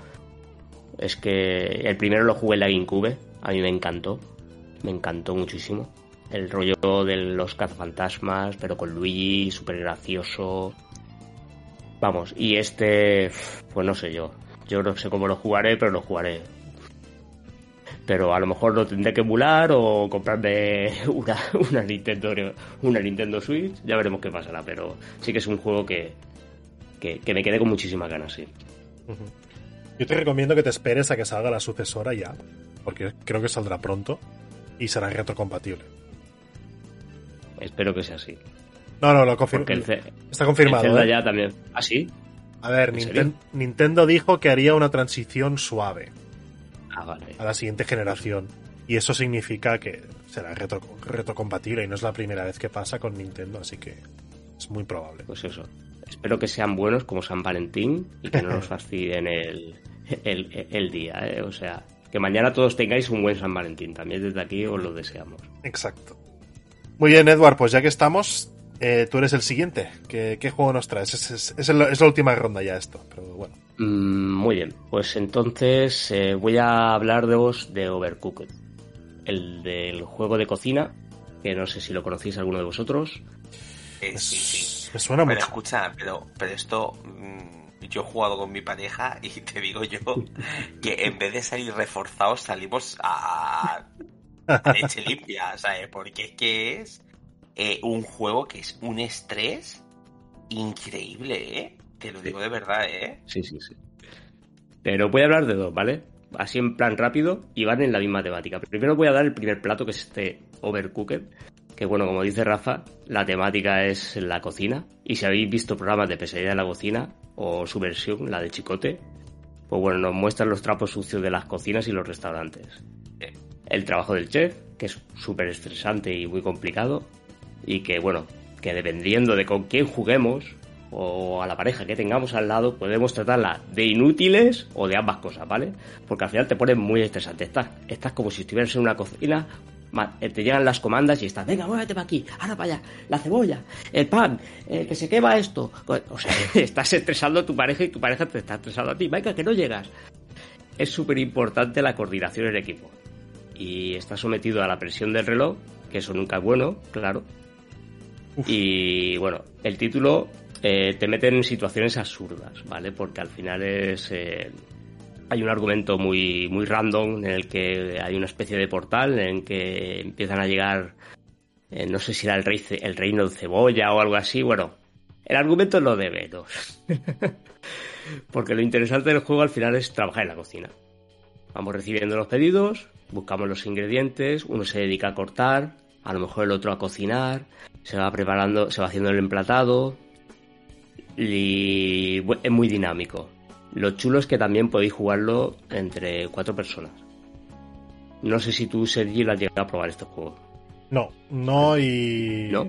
es que el primero lo jugué en la GameCube, a mí me encantó, me encantó muchísimo. El rollo de los cazafantasmas, pero con Luigi, súper gracioso. Vamos, y este, pues no sé yo. Yo no sé cómo lo jugaré, pero lo jugaré. Pero a lo mejor lo tendré que emular o comprarme una, una Nintendo una Nintendo Switch. Ya veremos qué pasará, pero sí que es un juego que, que, que me quedé con muchísimas ganas, sí. Yo te recomiendo que te esperes a que salga la sucesora ya, porque creo que saldrá pronto y será retrocompatible. Espero que sea así. No, no, lo confirmo. El, Está el confirmado. Zelda ¿eh? ya también. ¿Ah, sí? A ver, ¿En Ninten- serio? Nintendo dijo que haría una transición suave Ah, vale. a la siguiente generación. Y eso significa que será retro- retrocompatible y no es la primera vez que pasa con Nintendo, así que es muy probable. Pues eso. Espero que sean buenos como San Valentín y que no nos fastidien el, el, el día, ¿eh? O sea, que mañana todos tengáis un buen San Valentín. También desde aquí os lo deseamos. Exacto. Muy bien, Edward, pues ya que estamos, eh, tú eres el siguiente. ¿Qué, qué juego nos traes? Es, es- es el- es la última ronda ya esto, pero bueno. Mm, muy bien, pues entonces eh, voy a hablar de vos de Overcooked, el del juego de cocina, que no sé si lo conocéis alguno de vosotros. Eh, sí. Me suena Pero mucho. escucha, pero, pero esto mm, yo he jugado con mi pareja y te digo yo que en vez de salir reforzados salimos a, a leche limpia, ¿sabes? Porque es que es eh, un juego que es un estrés increíble, ¿eh? Te lo digo de verdad, ¿eh? Sí, sí, sí. Pero voy a hablar de dos, ¿vale? Así en plan rápido y van en la misma temática. Primero voy a dar el primer plato, que es este Overcooked, que bueno, como dice Rafa, la temática es la cocina. Y si habéis visto programas de pesadilla en la cocina o su versión, la de Chicote, pues bueno, nos muestran los trapos sucios de las cocinas y los restaurantes. El trabajo del chef, que es súper estresante y muy complicado. Y que bueno, que dependiendo de con quién juguemos o a la pareja que tengamos al lado, podemos tratarla de inútiles o de ambas cosas, ¿vale? Porque al final te pones muy estresante. Estás, estás como si estuvieras en una cocina, te llegan las comandas y estás, venga, muévete para aquí, ahora para allá, la cebolla, el pan, eh, que se quema esto. O sea, estás estresando a tu pareja y tu pareja te está estresando a ti, venga, que no llegas. Es súper importante la coordinación en equipo. Y estás sometido a la presión del reloj, que eso nunca es bueno, claro. Y bueno, el título eh, te mete en situaciones absurdas, ¿vale? Porque al final es. eh, hay un argumento muy, muy random en el que hay una especie de portal en el que empiezan a llegar. eh, no sé si era el, rey, el reino de cebolla o algo así. Bueno, el argumento lo de menos. Porque lo interesante del juego al final es trabajar en la cocina. Vamos recibiendo los pedidos, buscamos los ingredientes, uno se dedica a cortar, a lo mejor el otro a cocinar, se va preparando, se va haciendo el emplatado y es muy dinámico. Lo chulo es que también podéis jugarlo entre cuatro personas. No sé si tú, Sergi, lo has llegado a probar este juego. No, no y. ¿No?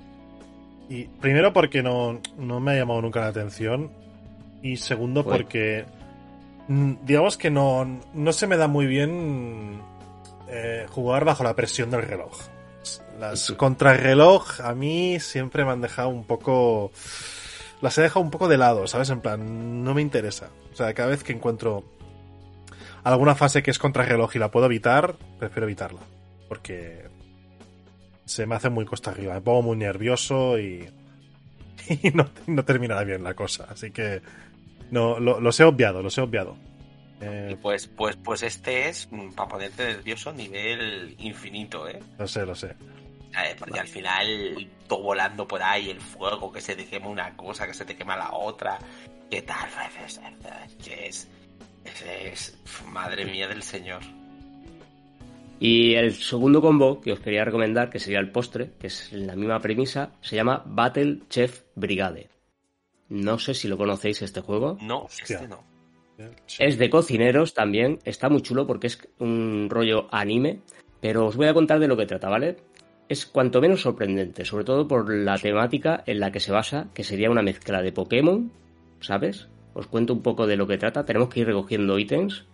Y primero porque no, no me ha llamado nunca la atención. Y segundo porque. mm, Digamos que no, no se me da muy bien eh, jugar bajo la presión del reloj. Las Sí. contrarreloj a mí siempre me han dejado un poco. Las he dejado un poco de lado, ¿sabes? En plan, no me interesa. O sea, cada vez que encuentro alguna fase que es contrarreloj y la puedo evitar, prefiero evitarla. Porque se me hace muy costa arriba. Me pongo muy nervioso y, y no, no terminará bien la cosa. Así que no, lo- los he obviado, los he obviado. y Eh, pues, pues, pues este es para ponerte nervioso nivel infinito, ¿eh? lo sé, lo sé. ¿Sabes? Porque al final, todo volando por ahí, el fuego, que se te quema una cosa, que se te quema la otra, ¿qué tal? Que es, es, es- madre mía del señor. Y el segundo combo que os quería recomendar, que sería el postre, que es la misma premisa, se llama Battle Chef Brigade. No sé si lo conocéis este juego. No, Hostia. este no. Es de cocineros también, está muy chulo porque es un rollo anime, pero os voy a contar de lo que trata, ¿vale? Es cuanto menos sorprendente, sobre todo por la temática en la que se basa, que sería una mezcla de Pokémon, ¿sabes? Os cuento un poco de lo que trata, tenemos que ir recogiendo ítems.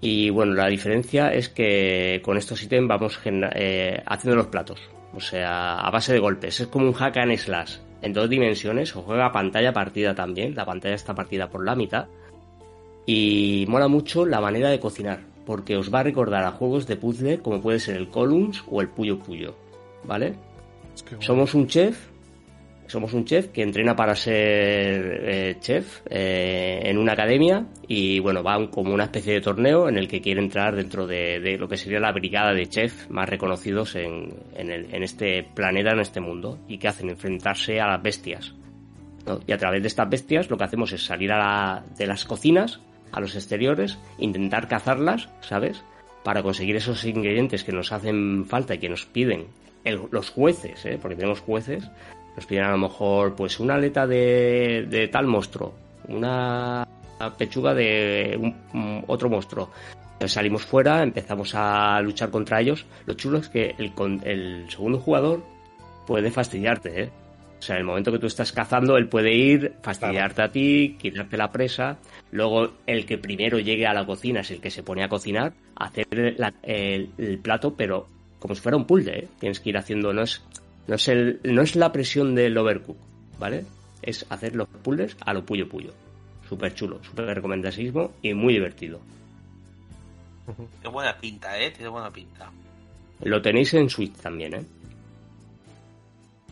Y bueno, la diferencia es que con estos ítems vamos eh, haciendo los platos, o sea, a base de golpes, es como un hack and slash. En dos dimensiones, o juega pantalla partida también, la pantalla está partida por la mitad, y mola mucho la manera de cocinar, porque os va a recordar a juegos de puzzle como puede ser el Columns o el Puyo Puyo, ¿vale? Es que, bueno, Somos un chef, somos un chef que entrena para ser eh, chef eh, en una academia y bueno, va un- como una especie de torneo en el que quiere entrar dentro de, de lo que sería la brigada de chefs más reconocidos en, en el- en este planeta, en este mundo, y que hacen enfrentarse a las bestias. ¿no? Y a través de estas bestias lo que hacemos es salir a la- de las cocinas a los exteriores, intentar cazarlas, ¿sabes? Para conseguir esos ingredientes que nos hacen falta y que nos piden los jueces, ¿eh? Porque tenemos jueces, nos piden a lo mejor pues una aleta de, tal monstruo, una pechuga de otro monstruo. Entonces salimos fuera, empezamos a luchar contra ellos. Lo chulo es que el, el segundo jugador puede fastidiarte, ¿eh? O sea, en el momento que tú estás cazando, él puede ir, fastidiarte a ti, quitarte la presa. Luego, el que primero llegue a la cocina es el que se pone a cocinar, a hacer el plato, pero como si fuera un puzzle, ¿eh? Tienes que ir haciendo, no es, no es, el, no es la presión del overcook, ¿vale? Es hacer los puzzles a lo puyo puyo. Súper chulo, súper recomendadísimo y muy divertido. Tiene buena pinta, ¿eh? Tiene buena pinta. Lo tenéis en Switch también, ¿eh?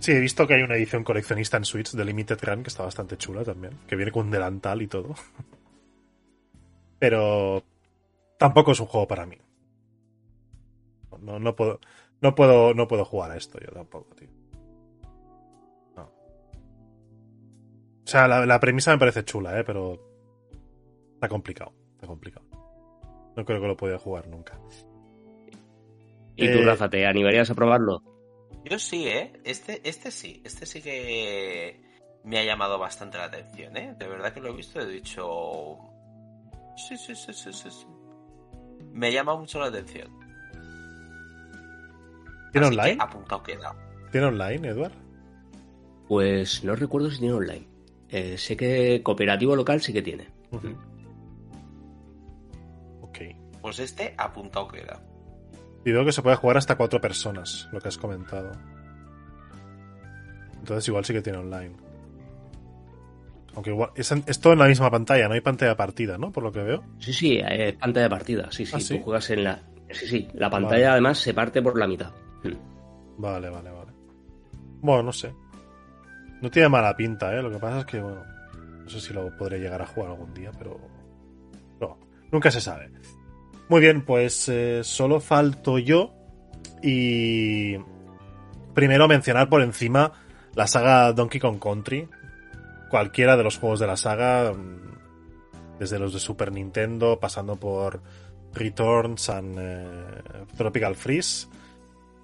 Sí, he visto que hay una edición coleccionista en Switch de Limited Run que está bastante chula también, que viene con un delantal y todo. Pero tampoco es un juego para mí. No, no puedo, no puedo, no puedo jugar a esto yo tampoco, tío. No. O sea, la, la premisa me parece chula, eh, pero está complicado, está complicado. No creo que lo pueda jugar nunca. ¿Y tú, Eh, Rafa, te animarías a probarlo? Yo sí, ¿eh? Este, este sí. Este sí que me ha llamado bastante la atención, ¿eh? De verdad que lo he visto y he dicho... Sí, sí, sí, sí, sí. sí. Me llama mucho la atención. ¿Tiene Así que online? apuntado queda. ¿Tiene online, Edward? Pues no recuerdo si tiene online. Eh, sé que cooperativo local sí que tiene. Ujú. Ok. Pues este apuntado queda. Y veo que se puede jugar hasta cuatro personas, lo que has comentado. Entonces igual sí que tiene online. Aunque igual... Es, en- es todo en la misma pantalla, no hay pantalla de partida, ¿no? Por lo que veo. Sí, sí, es pantalla de partida. Sí, sí, ¿Ah, sí? tú juegas en la. Sí, sí, la pantalla Vale. además se parte por la mitad. Vale, vale, vale. Bueno, no sé. No tiene mala pinta, ¿eh? Lo que pasa es que, bueno, no sé si lo podré llegar a jugar algún día, pero... No, nunca se sabe. Muy bien, pues eh, solo falto yo y... Primero mencionar por encima la saga Donkey Kong Country. Cualquiera de los juegos de la saga, mm, desde los de Super Nintendo, pasando por Returns and eh, Tropical Freeze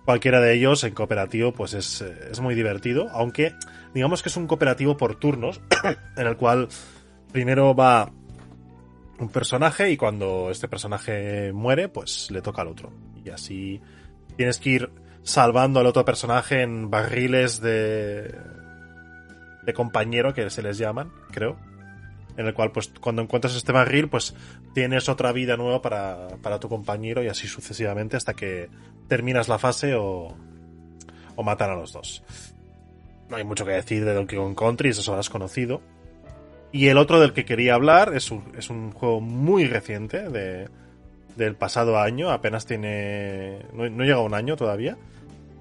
cualquiera de ellos en cooperativo pues es, eh, es muy divertido, aunque digamos que es un cooperativo por turnos, en el cual primero va un personaje y cuando este personaje muere pues le toca al otro. Y así tienes que ir salvando al otro personaje en barriles de, de compañero que se les llaman, creo. En el cual, pues, cuando encuentras este barril, pues tienes otra vida nueva para, para tu compañero y así sucesivamente hasta que terminas la fase o, o matan a los dos. No hay mucho que decir de Donkey Kong Country, eso lo has conocido. Y el otro del que quería hablar es un, es un juego muy reciente de, del pasado año, apenas tiene. No, no llega a un año todavía.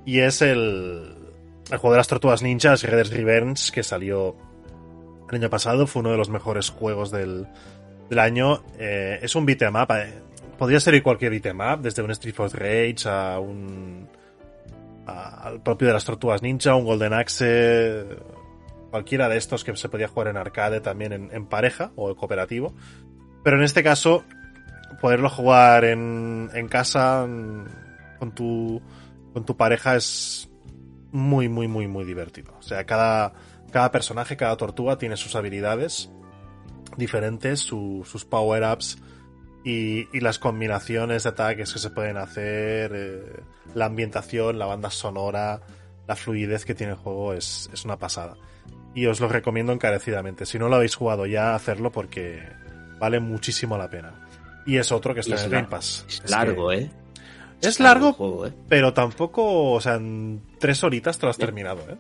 Y es el, el juego de las tortugas ninjas, Shredder's Revenge, que salió el año pasado. Fue uno de los mejores juegos del, del año. Eh, es un beat'em up. eh, Podría ser cualquier beat'em up, desde un Street Fighter Rage a un. al propio de las tortugas ninja, un Golden Axe. Cualquiera de estos que se podía jugar en arcade también en, en pareja o en cooperativo. Pero en este caso, poderlo jugar en, en casa, con tu, con tu pareja es muy, muy, muy, muy divertido. O sea, cada, cada personaje, cada tortuga tiene sus habilidades diferentes, su- sus power-ups y, y las combinaciones de ataques que se pueden hacer, eh, la ambientación, la banda sonora, la fluidez que tiene el juego es, es una pasada. Y os lo recomiendo encarecidamente. Si no lo habéis jugado ya, hacerlo porque vale muchísimo la pena. Y es otro que está es en el Game Pass. Es Es largo, que- ¿eh? Es largo largo, el juego, ¿eh? pero tampoco, o sea, en tres horitas te lo has Bien. terminado, ¿eh?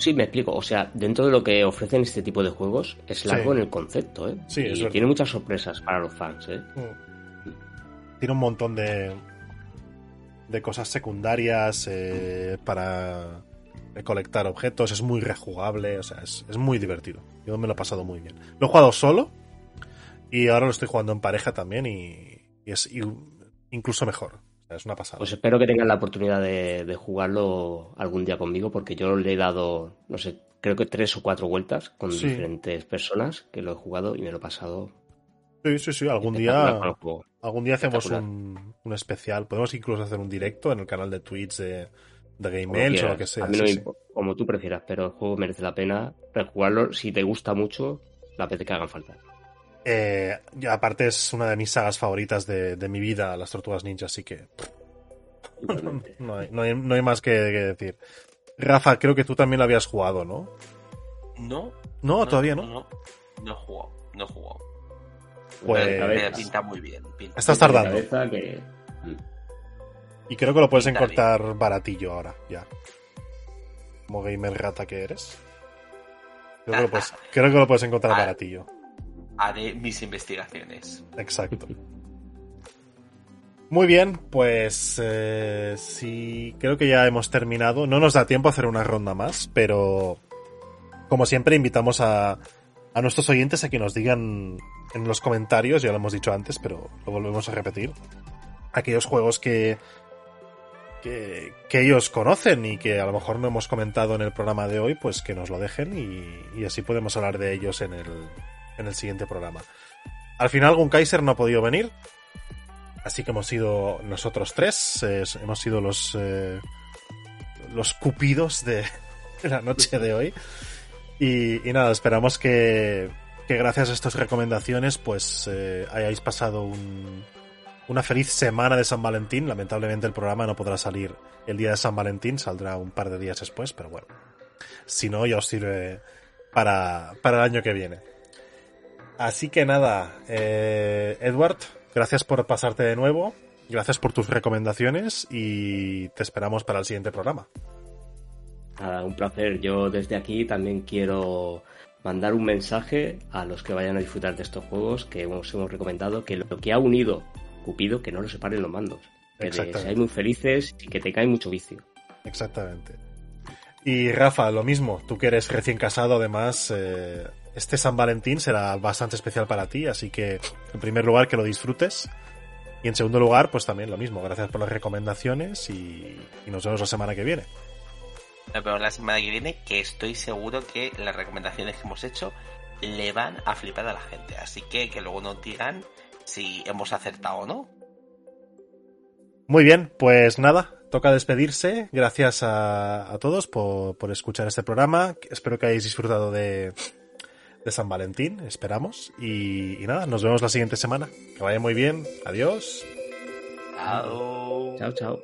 Sí, me explico. O sea, dentro de lo que ofrecen este tipo de juegos, es largo Sí. en el concepto, ¿eh? Sí, es y tiene muchas sorpresas para los fans, ¿eh? Tiene un montón de, de cosas secundarias eh, para recolectar objetos, es muy rejugable, o sea, es, es muy divertido. Yo me lo he pasado muy bien. Lo he jugado solo y ahora lo estoy jugando en pareja también y, y es incluso mejor. Es una pasada. Pues espero que tengan la oportunidad de, de jugarlo algún día conmigo, porque yo le he dado, no sé, creo que tres o cuatro vueltas con Sí. diferentes personas que lo he jugado y me lo he pasado. sí, sí, sí, algún día, algún día hacemos un, un especial. Podemos incluso hacer un directo en el canal de Twitch de, de Game Mails o lo que sea. A mí no sí, me sí. impo- como tú prefieras, pero el juego merece la pena rejugarlo. Si te gusta mucho, la vez que hagan falta. Eh, aparte es una de mis sagas favoritas de, de mi vida, las Tortugas Ninja, así que no hay, no hay- no hay más que, que decir. Rafa, creo que tú también lo habías jugado, ¿no? No, No, todavía no. No, no he jugado, no he jugado. Pues- pinta muy bien. pinta Estás bien. tardando. Que- Mm. Y creo que lo puedes Pinta encontrar baratillo ahora, ya. Como gamer rata que eres. Creo que lo puedes, creo que lo puedes encontrar Ah. baratillo. Haré mis investigaciones. Exacto. Muy bien, pues eh, sí, creo que ya hemos terminado. No nos da tiempo a hacer una ronda más, pero como siempre invitamos a, a nuestros oyentes a que nos digan en los comentarios, ya lo hemos dicho antes, pero lo volvemos a repetir, aquellos juegos que, que, ellos conocen y que a lo mejor no hemos comentado en el programa de hoy, pues que nos lo dejen y así podemos hablar de ellos en el, en el siguiente programa. Al final, Kaiser no ha podido venir. Así que hemos sido nosotros tres. hemos sido los. eh, los cupidos de la noche de hoy. Y, y nada, esperamos que, que gracias a estas recomendaciones, pues eh, hayáis pasado un- una feliz semana de San Valentín. Lamentablemente el programa no podrá salir el día de San Valentín, saldrá un par de días después, pero bueno. Si no, ya os sirve para, para el año que viene. Así que nada, eh, Edward, gracias por pasarte de nuevo, gracias por tus recomendaciones y te esperamos para el siguiente programa. Nada, un placer. Yo desde aquí también quiero mandar un mensaje a los que vayan a disfrutar de estos juegos que os hemos recomendado, que lo que ha unido Cupido, que no lo separen los mandos. Que seáis muy felices y que tengáis mucho vicio. Exactamente. Y Rafa, lo mismo, tú que eres recién casado, además, eh, este San Valentín será bastante especial para ti, así que en primer lugar que lo disfrutes. Y en segundo lugar, pues también lo mismo, gracias por las recomendaciones y, y nos vemos la semana que viene. Nos vemos la semana que viene, que estoy seguro que las recomendaciones que hemos hecho le van a flipar a la gente. Así que que luego nos digan si hemos acertado o no. Muy bien, pues nada, toca despedirse. Gracias a, a todos por, por escuchar este programa. Espero que hayáis disfrutado de, de San Valentín, esperamos. Y, y nada, nos vemos la siguiente semana. Que vaya muy bien. Adiós. Chao. Chao, chao.